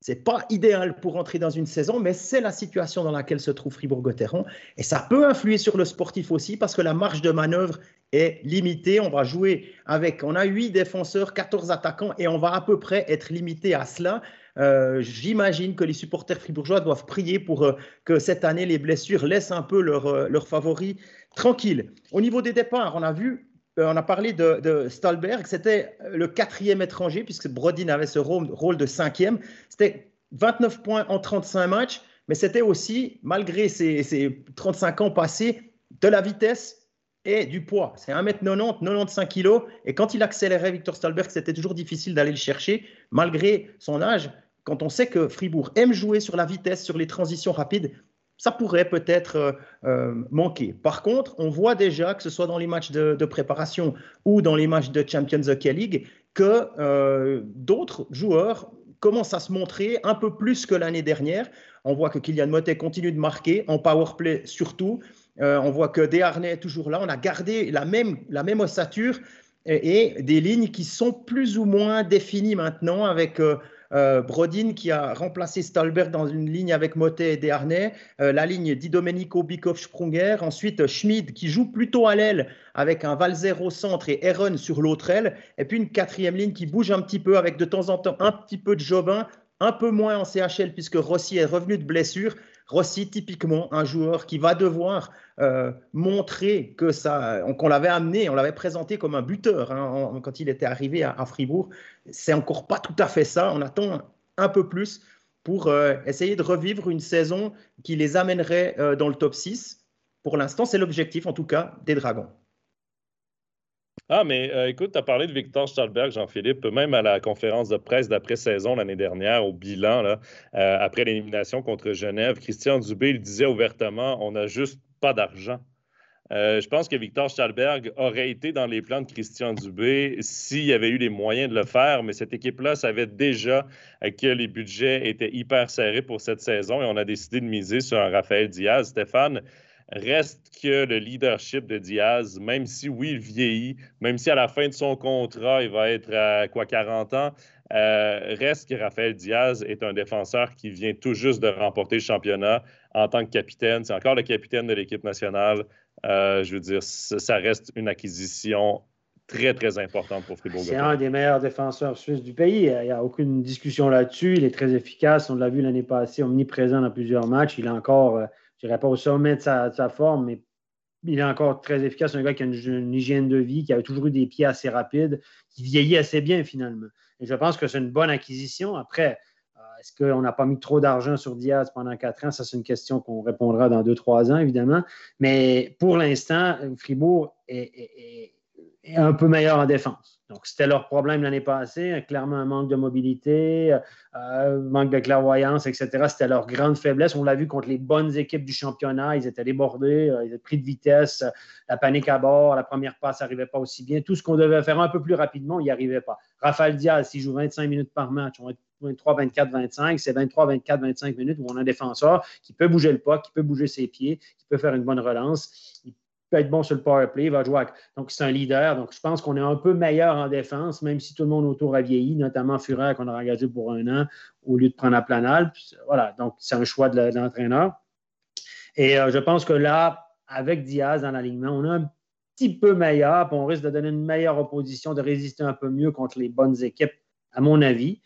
E: C'est pas idéal pour entrer dans une saison, mais c'est la situation dans laquelle se trouve Fribourg-Gotteron. Et ça peut influer sur le sportif aussi parce que la marge de manœuvre est limitée. On va jouer avec, on a 8 défenseurs, 14 attaquants et on va à peu près être limité à cela. Euh, j'imagine que les supporters fribourgeois doivent prier pour euh, que cette année, les blessures laissent un peu leurs leur euh, favoris tranquilles. Au niveau des départs, on a vu, on a parlé de, Stolberg, c'était le quatrième étranger, puisque Brodin avait ce rôle, de cinquième. C'était 29 points en 35 matchs, mais c'était aussi, malgré ses, 35 ans passés, de la vitesse et du poids. C'est 1m90, 95 kg. Et quand il accélérait Victor Stolberg, c'était toujours difficile d'aller le chercher, malgré son âge quand on sait que Fribourg aime jouer sur la vitesse, sur les transitions rapides, ça pourrait peut-être euh, euh, manquer. Par contre, on voit déjà, que ce soit dans les matchs de, préparation ou dans les matchs de Champions Hockey League, que euh, d'autres joueurs commencent à se montrer un peu plus que l'année dernière. On voit que Kylian Motet continue de marquer, en power play surtout. on voit que Desharnais est toujours là. On a gardé la même, la même ossature et, et, des lignes qui sont plus ou moins définies maintenant avec euh, Brodin qui a remplacé Stalberg dans une ligne avec Motet et Desharnais, euh, la ligne Di Domenico Bikov Sprunger, ensuite Schmid qui joue plutôt à l'aile avec un Valzer au centre et Aaron sur l'autre aile, et puis une quatrième ligne qui bouge un petit peu avec de temps en temps un petit peu de Jobin, un peu moins en CHL puisque Rossi est revenu de blessure. Rossi, typiquement, un joueur qui va devoir euh, montrer que ça, qu'on l'avait amené, on l'avait présenté comme un buteur hein, quand il était arrivé à, Fribourg. C'est encore pas tout à fait ça. On attend un peu plus pour euh, essayer de revivre une saison qui les amènerait euh, dans le top 6. Pour l'instant, c'est l'objectif, en tout cas, des Dragons.
B: Ah, mais euh, écoute, tu as parlé de Victor Stahlberg, Jean-Philippe, même à la conférence de presse d'après-saison l'année dernière, au bilan, euh, après l'élimination contre Genève, Christian Dubé il disait ouvertement on n'a juste pas d'argent. Euh, je pense que Victor Stahlberg aurait été dans les plans de Christian Dubé s'il avait eu les moyens de le faire, mais cette équipe-là savait déjà que les budgets étaient hyper serrés pour cette saison et on a décidé de miser sur un Raphaël Diaz. Stéphane, Reste que le leadership de Diaz, même si oui, il vieillit, même si à la fin de son contrat, il va être à quoi 40 ans, euh, reste que Raphaël Diaz est un défenseur qui vient tout juste de remporter le championnat en tant que capitaine. C'est encore le capitaine de l'équipe nationale. Euh, je veux dire, ça reste une acquisition très, très importante pour Fribourg.
C: C'est un des meilleurs défenseurs suisses du pays. Il n'y a aucune discussion là-dessus. Il est très efficace. On l'a vu l'année passée, omniprésent dans plusieurs matchs. Il a encore. Je dirais pas au sommet de sa, forme, mais il est encore très efficace. Un gars qui a une, hygiène de vie, qui a toujours eu des pieds assez rapides, qui vieillit assez bien finalement. Et je pense que c'est une bonne acquisition. Après, euh, est-ce qu'on n'a pas mis trop d'argent sur Diaz pendant quatre ans? Ça, c'est une question qu'on répondra dans deux, trois ans, évidemment. Mais pour l'instant, Fribourg est, un peu meilleur en défense. Donc, c'était leur problème l'année passée, clairement un manque de mobilité, euh, manque de clairvoyance, etc. C'était leur grande faiblesse. On l'a vu contre les bonnes équipes du championnat, ils étaient débordés, euh, ils étaient pris de vitesse, la panique à bord, la première passe n'arrivait pas aussi bien. Tout ce qu'on devait faire un peu plus rapidement, il n'y arrivait pas. Raphaël Diaz, s'il joue 25 minutes par match, on va 23, 24, 25, c'est 23, 24, 25 minutes où on a un défenseur qui peut bouger le pas, qui peut bouger ses pieds, qui peut faire une bonne relance être bon sur le power play, va jouer. Donc, c'est un leader. Donc, je pense qu'on est un peu meilleur en défense, même si tout le monde autour a vieilli, notamment Fureur qu'on a engagé pour un an au lieu de prendre la planale. Voilà. Donc, c'est un choix de l'entraîneur. Et euh, je pense que là, avec Diaz dans l'alignement, on a un petit peu meilleur, puis on risque de donner une meilleure opposition, de résister un peu mieux contre les bonnes équipes, à mon avis.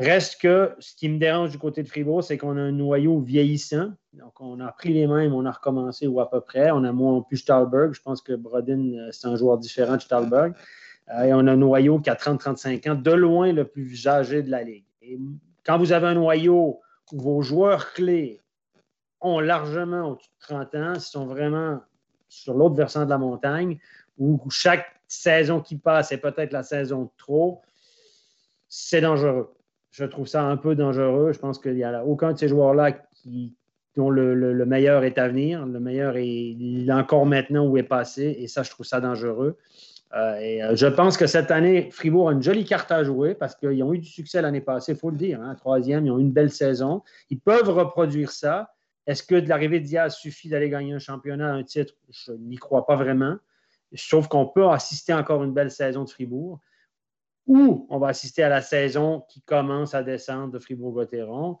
C: Reste que ce qui me dérange du côté de Fribourg, c'est qu'on a un noyau vieillissant. Donc, on a pris les mêmes, on a recommencé ou à peu près. On a moins plus Stahlberg. Je pense que Brodin, euh, c'est un joueur différent de Stahlberg. Euh, et on a un noyau qui a 30-35 ans, de loin le plus âgé de la Ligue. Et quand vous avez un noyau où vos joueurs clés ont largement au-dessus de 30 ans, sont vraiment sur l'autre versant de la montagne, où chaque saison qui passe est peut-être la saison de trop, c'est dangereux. Je trouve ça un peu dangereux. Je pense qu'il n'y a aucun de ces joueurs-là dont le, meilleur est à venir. Le meilleur est, encore maintenant où est passé. Et ça, je trouve ça dangereux. Euh, et euh, je pense que cette année, Fribourg a une jolie carte à jouer parce qu'ils ont eu du succès l'année passée, il faut le dire. Hein, troisième, ils ont eu une belle saison. Ils peuvent reproduire ça. Est-ce que de l'arrivée de Diaz suffit d'aller gagner un championnat, un titre? Je n'y crois pas vraiment. Sauf qu'on peut assister encore une belle saison de Fribourg. Ou on va assister à la saison qui commence à descendre de Fribourg-Gotteron.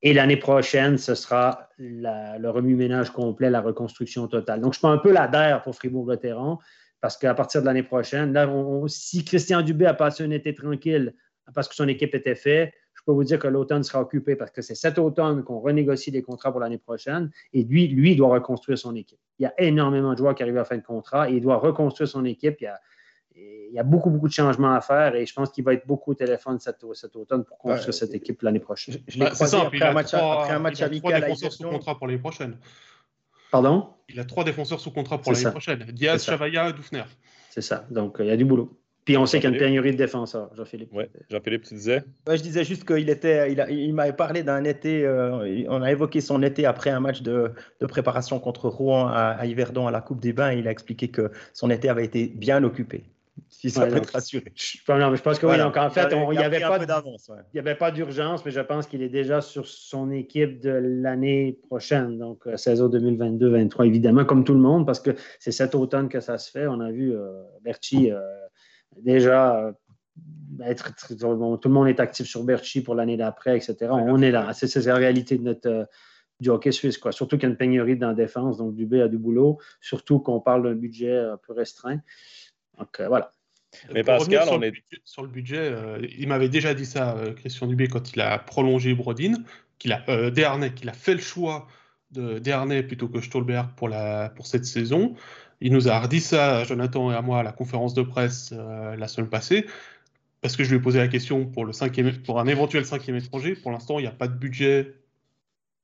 C: Et l'année prochaine, ce sera le remue-ménage complet, la reconstruction totale. Donc, je prends un peu la DER pour Fribourg-Gotteron parce qu'à partir de l'année prochaine, là, si Christian Dubé a passé un été tranquille parce que son équipe était faite, je peux vous dire que l'automne sera occupé parce que c'est cet automne qu'on renégocie les contrats pour l'année prochaine et lui, lui doit reconstruire son équipe. Il y a énormément de joueurs qui arrivent à la fin de contrat et il doit reconstruire son équipe. Il y a, il y a beaucoup, beaucoup de changements à faire et je pense qu'il va être beaucoup au téléphone cet, automne pour construire cette équipe l'année prochaine.
A: Je, l'ai croisé après, un match, après un match il a trois défenseurs sous contrat pour l'année prochaine.
C: Pardon?
A: Il a trois défenseurs sous contrat pour l'année prochaine. Diaz, Chavaya et Doufner.
C: C'est ça. Donc, euh, il y a du boulot. Puis on sait qu'il y a une pénurie de défenseurs, Jean-Philippe.
B: Oui, Jean-Philippe, tu disais?
E: Je disais juste qu'il était, il, il m'avait parlé d'un été, euh, on a évoqué son été après un match de, de préparation contre Rouen à, à, Yverdon à la Coupe des Bains. il a expliqué que son été avait été bien occupé si ça peut te rassurer.
C: Je, je pense que oui. Donc, en fait, il n'y avait, pas il avait pas d'urgence, mais je pense qu'il est déjà sur son équipe de l'année prochaine, donc euh, saison 2022-2023, évidemment, comme tout le monde, parce que c'est cet automne que ça se fait. On a vu euh, Berchi euh, déjà être. tout le monde est actif sur Berchi pour l'année d'après, etc. on est là. C'est la réalité de notre du hockey suisse. Quoi. Surtout qu'il y a une pénurie dans la défense, donc Dubé a du boulot, surtout qu'on parle d'un budget un peu restreint. Donc voilà.
A: Mais Pascal, on est. sur le budget, euh, il m'avait déjà dit ça, euh, Christian Dubé, quand il a prolongé Brodin, qu'il a, euh, qu'il a fait le choix de Dernay plutôt que Stolberg pour, la, pour cette saison. Il nous a redit ça, Jonathan et à moi, à la conférence de presse la semaine passée, parce que je lui ai posé la question pour, le cinquième, pour un éventuel cinquième étranger. Pour l'instant, il n'y a pas de budget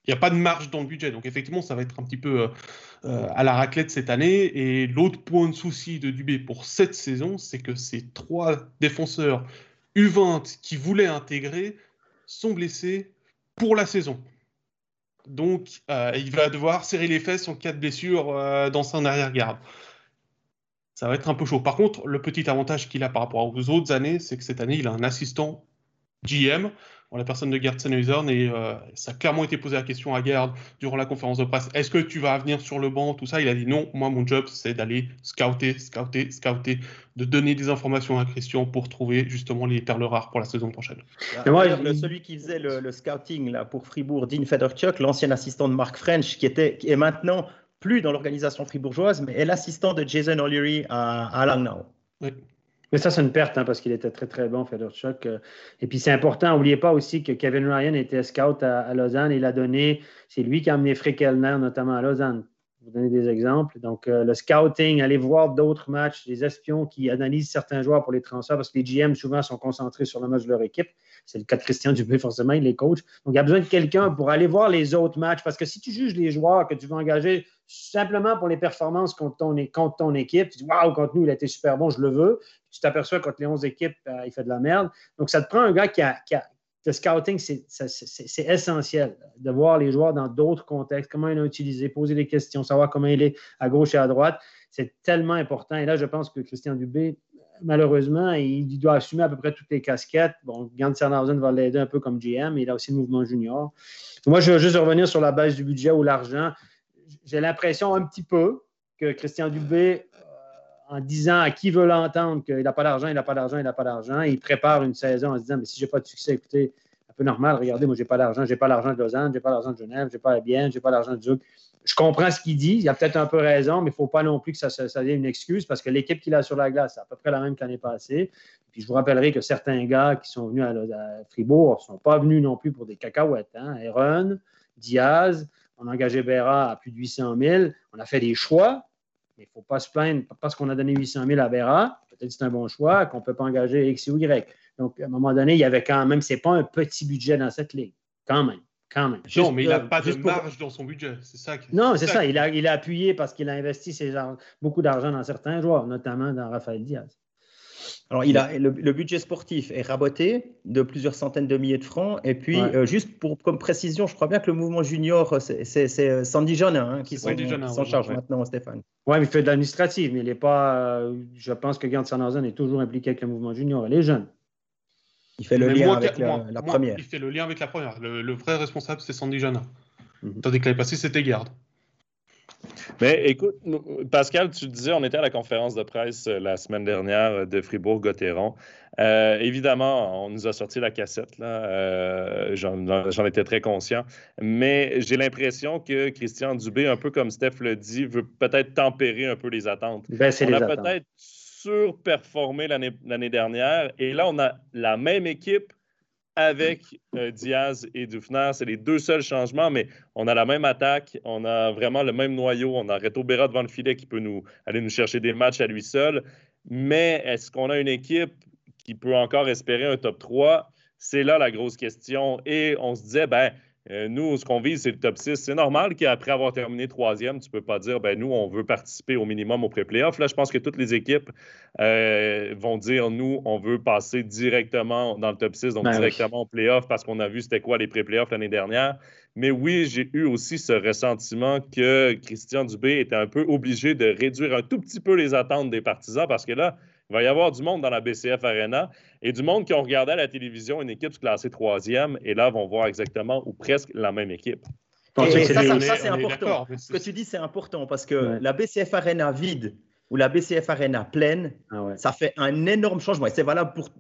A: n'y a pas de marge dans le budget. Donc effectivement, ça va être un petit peu euh, euh, à la raclette cette année. Et l'autre point de souci de Dubé pour cette saison, c'est que ces trois défenseurs U20 qui voulaient intégrer sont blessés pour la saison. Donc euh, il va devoir serrer les fesses en cas de blessure dans son arrière-garde. Ça va être un peu chaud. Par contre, le petit avantage qu'il a par rapport aux autres années, c'est que cette année, il a un assistant GM la personne de Gerd Sennhausen, et euh, ça a clairement été posé la question à Gerd durant la conférence de presse. Est-ce que tu vas venir sur le banc, tout ça? Il a dit non, moi mon job c'est d'aller scouter, scouter, scouter, de donner des informations à Christian pour trouver justement les perles rares pour la saison prochaine.
E: moi, celui qui faisait le, scouting là, pour Fribourg, Dean Federchuk, l'ancien assistant de Mark French, qui, était, qui est maintenant plus dans l'organisation fribourgeoise, mais est l'assistant de Jason O'Leary à, à Langnau.
C: Oui. Mais ça, c'est une perte hein, parce qu'il était très, très bon, Federchuk. Euh. Et puis, c'est important. N'oubliez pas aussi que Kevin Ryan était scout à, Lausanne. Il a donné, c'est lui qui a amené Frick Elner, notamment à Lausanne. Vous donner des exemples. Donc, euh, le scouting, aller voir d'autres matchs, les espions qui analysent certains joueurs pour les transferts parce que les GM, souvent, sont concentrés sur le match de leur équipe. C'est le cas de Christian Dubé, forcément, il est coach. Donc, il y a besoin de quelqu'un pour aller voir les autres matchs parce que si tu juges les joueurs que tu veux engager simplement pour les performances contre ton, contre ton équipe, tu dis Waouh, contre nous, il a été super bon, je le veux tu t'aperçois contre les 11 équipes, euh, il fait de la merde. Donc, ça te prend un gars qui a. Le scouting, c'est essentiel de voir les joueurs dans d'autres contextes, comment il a utilisé, poser des questions, savoir comment il est à gauche et à droite. C'est tellement important. Et là, je pense que Christian Dubé, malheureusement, il doit assumer à peu près toutes les casquettes. Bon, Gant Sernhausen va l'aider un peu comme GM, mais il a aussi le mouvement junior. Moi, je veux juste revenir sur la base du budget ou l'argent. J'ai l'impression un petit peu que Christian Dubé en disant à qui veut l'entendre qu'il n'a pas d'argent, il n'a pas d'argent, il n'a pas d'argent. Il prépare une saison en se disant, mais si je n'ai pas de succès, écoutez, un peu normal, regardez, moi, je n'ai pas d'argent, je n'ai pas l'argent de Lausanne, je n'ai pas l'argent de Genève, je n'ai pas la Bienne, je n'ai pas l'argent de Zug. Je comprends ce qu'il dit, il a peut-être un peu raison, mais il ne faut pas non plus que ça, devienne une excuse parce que l'équipe qu'il a sur la glace, c'est à peu près la même que l'année passée. Puis je vous rappellerai que certains gars qui sont venus à, Fribourg ne sont pas venus non plus pour des cacahuètes. Hein. Aaron, Diaz, on a engagé Béra à plus de 800 000. On a fait des choix, mais il ne faut pas se plaindre parce qu'on a donné 800 000 à Béra, peut-être que c'est un bon choix, qu'on ne peut pas engager X ou Y. Donc, à un moment donné, il y avait quand même, ce n'est pas un petit budget dans cette ligue, quand même.
A: Quand même. non, mais il n'a pas de marge dans son budget. C'est ça.
C: non, c'est ça. Il, a, il a appuyé parce qu'il a investi ses beaucoup d'argent dans certains joueurs, notamment dans Rafael Diaz.
E: Alors, il a, le, budget sportif est raboté de plusieurs centaines de milliers de francs. Et puis, euh, juste pour, comme précision, je crois bien que le mouvement junior, c'est euh, Sandy Jana hein, qui s'en charge maintenant, Stéphane.
C: Oui, il fait de l'administratif, mais il n'est pas. Euh, je pense que Gant Sanderson est toujours impliqué avec le mouvement junior. Il est jeune.
E: Il fait le lien avec la, première.
A: Il fait le lien avec la première. Le, vrai responsable, c'est Sandy Jana. Mhm. Tandis que l'année passée, c'était Garde.
B: Mais écoute, Pascal, tu disais, on était à la conférence de presse euh, la semaine dernière euh, de Fribourg-Gotteron. Euh, évidemment, on nous a sorti la cassette, là. J'en étais très conscient. Mais j'ai l'impression que Christian Dubé, un peu comme Steph le dit, veut peut-être tempérer un peu les attentes.
C: Ben,
B: on
C: a
B: peut-être surperformé l'année dernière. Et là, on a la même équipe avec euh, Diaz et Dufner. C'est les deux seuls changements, mais on a la même attaque, on a vraiment le même noyau. On a Reto Berra devant le filet qui peut nous aller nous chercher des matchs à lui seul. Mais est-ce qu'on a une équipe qui peut encore espérer un top 3? C'est là la grosse question. Et on se disait, ben, euh, nous, ce qu'on vise, c'est le top 6. C'est normal qu'après avoir terminé troisième, tu ne peux pas dire, ben nous, on veut participer au minimum au pré-playoff. Là, je pense que toutes les équipes euh, vont dire, nous, on veut passer directement dans le top 6, donc ben directement au play-off parce qu'on a vu c'était quoi les pré-playoffs l'année dernière. Mais oui, j'ai eu aussi ce ressentiment que Christian Dubé était un peu obligé de réduire un tout petit peu les attentes des partisans parce que là, il va y avoir du monde dans la BCF Arena et du monde qui ont regardé à la télévision une équipe classée troisième et là vont voir exactement ou presque la même équipe.
E: Et ça, c'est important. Ce que tu dis, c'est important parce que la BCF Arena vide ou la BCF Arena pleine, ah ça fait un énorme changement. Et c'est valable pour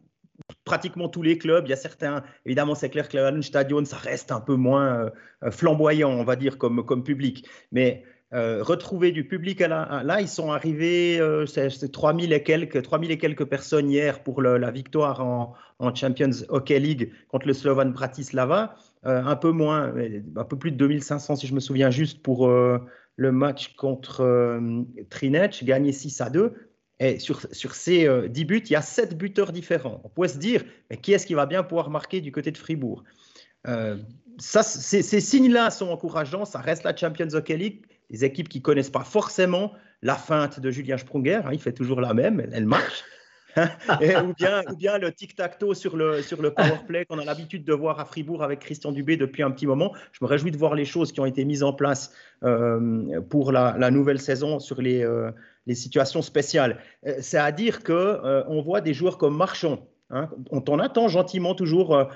E: pratiquement tous les clubs. Il y a certains, évidemment, c'est clair que le Stadion, ça reste un peu moins euh, flamboyant, on va dire, comme, comme public. Mais euh, retrouver du public. À la, là, ils sont arrivés, euh, c'est 3000 et quelques, 3000 et quelques personnes hier pour la victoire en, Champions Hockey League contre le Slovan Bratislava. Euh, un peu moins, un peu plus de 2500 si je me souviens juste pour le match contre Trinec, gagné 6 à 2. Et sur, ces 10 buts, il y a 7 buteurs différents. On pourrait se dire, mais qui est-ce qui va bien pouvoir marquer du côté de Fribourg? Ces signes-là sont encourageants. Ça reste la Champions Hockey League des équipes qui connaissent pas forcément la feinte de Julien Sprunger. Hein, il fait toujours la même, elle, marche. ou, bien, le tic-tac-toe sur le, sur le power play qu'on a l'habitude de voir à Fribourg avec Christian Dubé depuis un petit moment. Je me réjouis de voir les choses qui ont été mises en place euh, pour la, nouvelle saison sur les, euh, situations spéciales. Euh, c'est à dire qu'on on voit des joueurs comme Marchand. Hein, on t'en attend gentiment toujours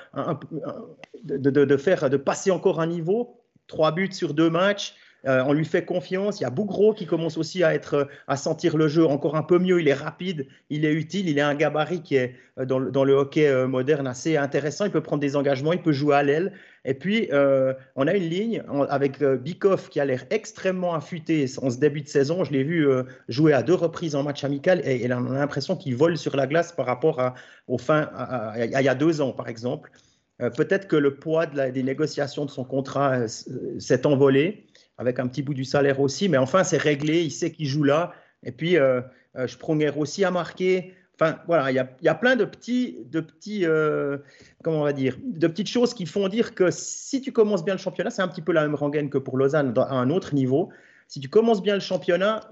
E: de, faire, de passer encore un niveau. Trois buts sur deux matchs, euh, on lui fait confiance. Il y a Bougro qui commence aussi à, être, à sentir le jeu encore un peu mieux. Il est rapide, il est utile, il a un gabarit qui est euh, dans, le hockey euh, moderne assez intéressant. Il peut prendre des engagements, il peut jouer à l'aile. Et puis, on a une ligne avec Bikoff qui a l'air extrêmement affûté en ce début de saison. Je l'ai vu jouer à deux reprises en match amical et, on a l'impression qu'il vole sur la glace par rapport à, au fin, il y a deux ans, par exemple. Peut-être que le poids des négociations de son contrat s'est envolé avec un petit bout du salaire aussi. Mais enfin, c'est réglé, il sait qu'il joue là. Et puis, euh, euh Spronger aussi à marquer. Enfin, voilà, il y a, plein de petits, de petits euh, comment on va dire, de petites choses qui font dire que si tu commences bien le championnat, c'est un petit peu la même rengaine que pour Lausanne à un autre niveau. Si tu commences bien le championnat,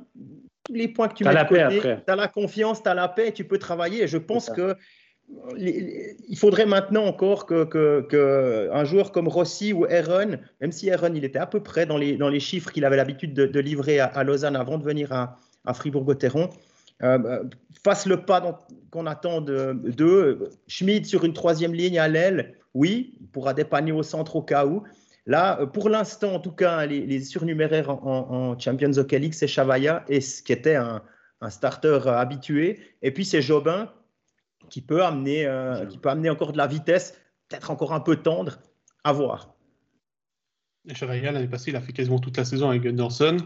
E: les points que tu mets de côté, tu as la confiance, tu as la paix, tu peux travailler. Et je pense que il faudrait maintenant encore que, joueur comme Rossi ou Aaron, même si Aaron il était à peu près dans les, dans les chiffres qu'il avait l'habitude de, livrer à, Lausanne avant de venir à, Fribourg-Gotteron, euh, euh, fasse le pas qu'on attend d'eux. Schmid sur une troisième ligne à l'aile, oui, il pourra dépanner au centre au cas où. Là, pour l'instant, en tout cas, les, surnuméraires en, Champions Hockey League, c'est Chavaya, et ce qui était un, un starter habitué. Et puis c'est Jobin, qui peut amener, euh, qui peut amener encore de la vitesse, peut-être encore un peu tendre, à voir.
A: Chevalier, l'année passée, il a fait quasiment toute la saison avec Gunderson.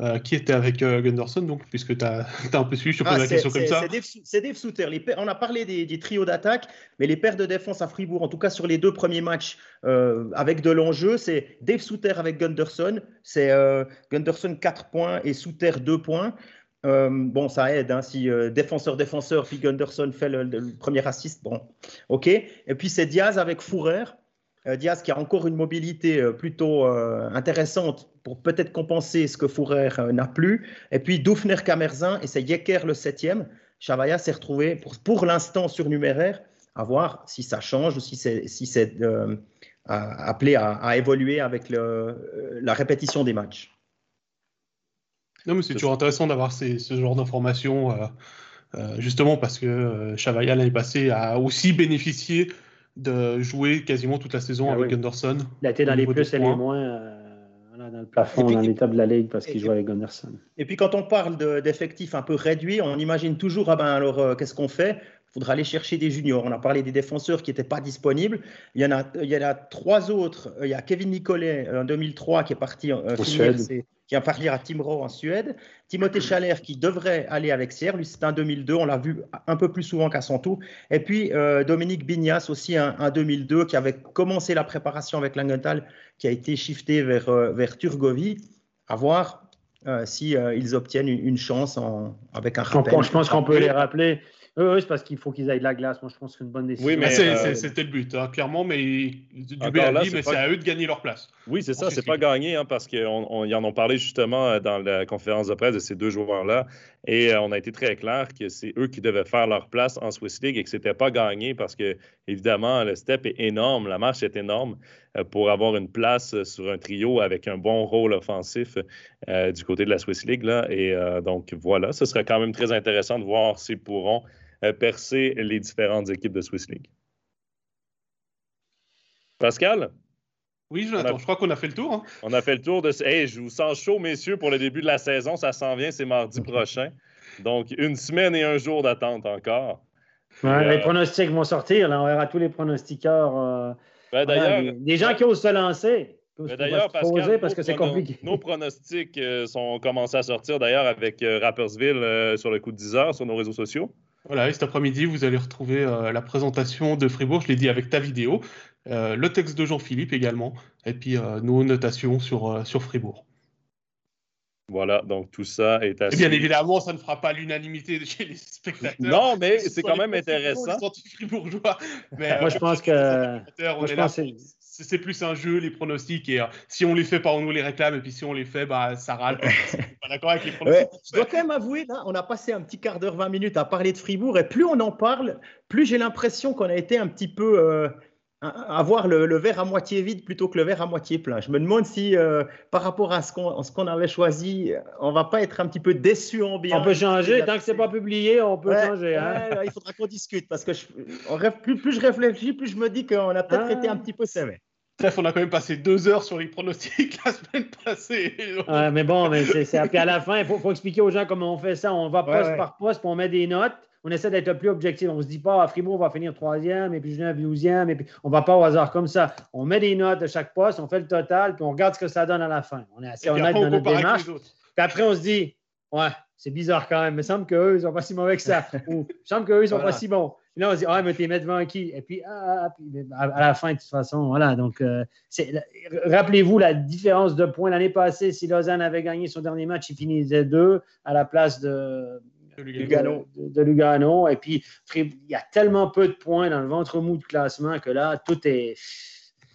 A: Euh, qui était avec euh, Gunderson, donc, puisque tu as, un peu suivi, je pose ah, la question comme ça.
E: C'est Dave, Souter. on a parlé des, trios d'attaque, mais les paires de défense à Fribourg, en tout cas sur les deux premiers matchs avec de l'enjeu, c'est Dave Souter avec Gunderson. C'est Gunderson 4 points et Souter 2 points. Euh, bon, ça aide. Hein, si euh, défenseur-défenseur, puis Gunderson fait le, premier assist, bon, ok. Et puis c'est Diaz avec Fourer. Diaz qui a encore une mobilité plutôt intéressante pour peut-être compenser ce que Fourer n'a plus. Et puis Doufner Kamerzin et c'est Yecker le septième. Chavaya s'est retrouvé pour, pour l'instant surnuméraire. À voir si ça change ou si c'est appelé à, évoluer avec la répétition des matchs.
A: Non, mais c'est toujours intéressant d'avoir ce genre d'informations, euh, euh, justement parce que euh, Chavaya l'année passée a aussi bénéficié de jouer quasiment toute la saison ah avec Gunderson.
C: Il a été dans les plus et les moins dans le plafond, dans l'état de la ligue parce qu'il joue avec Gunderson.
E: Et puis quand on parle d'effectifs un peu réduits, on imagine toujours, ah ben alors qu'est-ce qu'on fait? Il faudra aller chercher des juniors. On a parlé des défenseurs qui n'étaient pas disponibles. Il y, en a, il y en a trois autres. Il y a Kevin Nicolet en 2003 qui est parti en Suède qui va partir à Timrå en Suède. Timothée Chalère qui devrait aller avec Sierre, lui c'est un 2002, on l'a vu un peu plus souvent qu'à son tour. Et puis euh, Dominique Bignas aussi un, 2002 qui avait commencé la préparation avec Langenthal, qui a été shifté vers, euh, vers Turgovie. À voir euh, si ils obtiennent une, chance en, avec un rappel.
C: Je pense qu'on peut les rappeler. Oui, c'est parce qu'il faut qu'ils aillent de la glace. Moi, je pense que c'est une bonne décision.
A: Oui, mais euh, c'était le but, hein, clairement. Mais mais c'est à eux de gagner leur place.
B: Oui, c'est ça. C'est pas gagné hein, parce qu'ils en ont parlé justement euh, dans la conférence de presse de ces deux joueurs-là. Et euh, on a été très clair que c'est eux qui devaient faire leur place en Swiss League et que c'était pas gagné parce que, évidemment, le step est énorme, la marche est énorme pour avoir une place sur un trio avec un bon rôle offensif du côté de la Swiss League. Là. Et donc, voilà, ce serait quand même très intéressant de voir s'ils pourront euh, percer les différentes équipes de Swiss League. Pascal?
A: Oui, Jonathan, je crois qu'on a fait le tour. Hein.
B: On a fait le tour de. Hey, je vous sens chaud, messieurs, pour le début de la saison. Ça s'en vient, c'est mardi prochain. Donc, une semaine et un jour d'attente encore.
C: Les euh, pronostics vont sortir. Là. On verra tous les pronostiqueurs. Euh, ben, d'ailleurs, des, gens qui osent se lancer.
B: Ben, d'ailleurs, Pascal, parce que c'est compliqué. Nos, pronostics sont commencés à sortir d'ailleurs avec Rappersville sur le coup de 10 heures sur nos réseaux sociaux.
A: Voilà, et cet après-midi, vous allez retrouver euh, la présentation de Fribourg, je l'ai dit avec ta vidéo, euh, le texte de Jean-Philippe également, et puis euh, nos notations sur, sur Fribourg.
B: Voilà, donc tout ça est assez.
A: bien évidemment, ça ne fera pas l'unanimité chez les spectateurs.
B: Non, mais c'est quand même intéressant.
A: Fribourgeois.
C: Mais, Moi, je pense que.
A: C'est plus un jeu, les pronostics. Et euh, si on les fait pas, on nous les réclame. Et puis si on les fait, bah, ça râle. pas d'accord avec les pronostics.
E: je dois quand même avouer, là, on a passé un petit quart d'heure, 20 minutes à parler de Fribourg. Et plus on en parle, plus j'ai l'impression qu'on a été un petit peu. Avoir le, verre à moitié vide plutôt que le verre à moitié plein. Je me demande si, euh, par rapport à ce qu'on avait choisi, on va pas être un petit peu déçu en bien.
C: On peut changer, tant que c'est pas publié, on peut changer. Hein.
E: il faudra qu'on discute parce que je, plus, plus, je réfléchis, plus je me dis qu'on a peut-être ah. été un petit peu sévère.
A: Bref, on a quand même passé deux heures sur les pronostics la semaine passée.
C: Ouais, mais bon, mais c'est, à la fin, il faut, expliquer aux gens comment on fait ça. On va poste par poste, puis on met des notes. On essaie d'être le plus objectif. On ne se dit pas, à Fribourg, on va finir troisième, et puis Genève, douzième, et puis on ne va pas au hasard comme ça. On met des notes de chaque poste, on fait le total, puis on regarde ce que ça donne à la fin. On est assez honnête dans notre démarche. Puis après, on se dit, ouais, c'est bizarre quand même. Il me semble qu'eux, ils sont pas si mauvais que ça. Ou il me semble qu'eux, ils sont pas si bons. Puis là, on se dit, ah, mais t'es mettre devant qui? Et puis, ah, ah puis à, la fin, de toute façon, voilà. Donc, euh, rappelez-vous la différence de points l'année passée. Si Lausanne avait gagné son dernier match, il finissait deux à la place de, Lugano. De, Lugano. Et puis, il y a tellement peu de points dans le ventre mou de classement que là, tout est.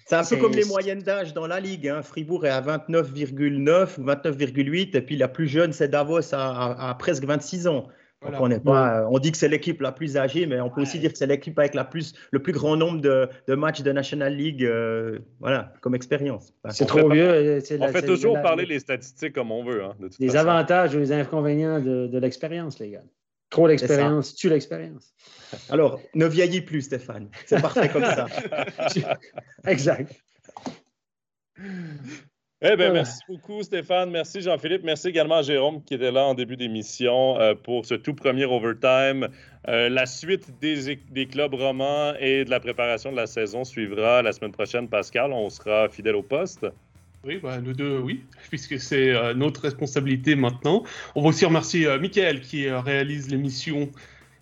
E: C'est un peu comme les moyennes d'âge dans la Ligue. Hein. Fribourg est à 29,9 ou 29,8 et puis la plus jeune, c'est Davos à, presque 26 ans. On, pas, euh, on dit que c'est l'équipe la plus âgée, mais on peut aussi dire que c'est l'équipe avec la plus, le plus grand nombre de, matchs de National League euh, voilà, comme expérience.
C: C'est trop vieux.
B: On fait toujours parler les statistiques comme on veut. Hein,
C: les avantages ou les inconvénients de, de l'expérience, les gars. Trop l'expérience, tu l'expérience.
E: Alors, ne vieillis plus, Stéphane. C'est parfait comme ça.
C: exact.
B: Eh bien, merci beaucoup, Stéphane. Merci, Jean-Philippe. Merci également à Jérôme qui était là en début d'émission euh, pour ce tout premier overtime. Euh, la suite des, des, clubs romans et de la préparation de la saison suivra la semaine prochaine, Pascal. On sera fidèle au poste.
A: Oui, bah, nous deux, oui, puisque c'est euh, notre responsabilité maintenant. On va aussi remercier euh, Michael qui euh, réalise l'émission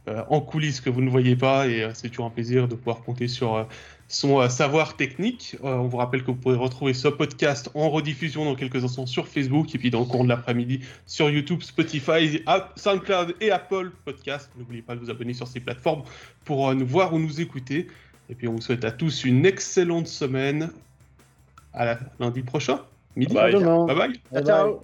A: en coulisses que vous ne voyez pas et c'est toujours un plaisir de pouvoir compter sur son savoir technique. on vous rappelle que vous pourrez retrouver ce podcast en rediffusion dans quelques instants sur Facebook et puis dans le cours de l'après-midi sur YouTube, Spotify, SoundCloud et Apple Podcast. N'oubliez pas de vous abonner sur ces plateformes pour nous voir ou nous écouter. Et puis on vous souhaite à tous une excellente semaine. À lundi prochain, midi.
B: Bye
A: bye. bye.
C: Ciao.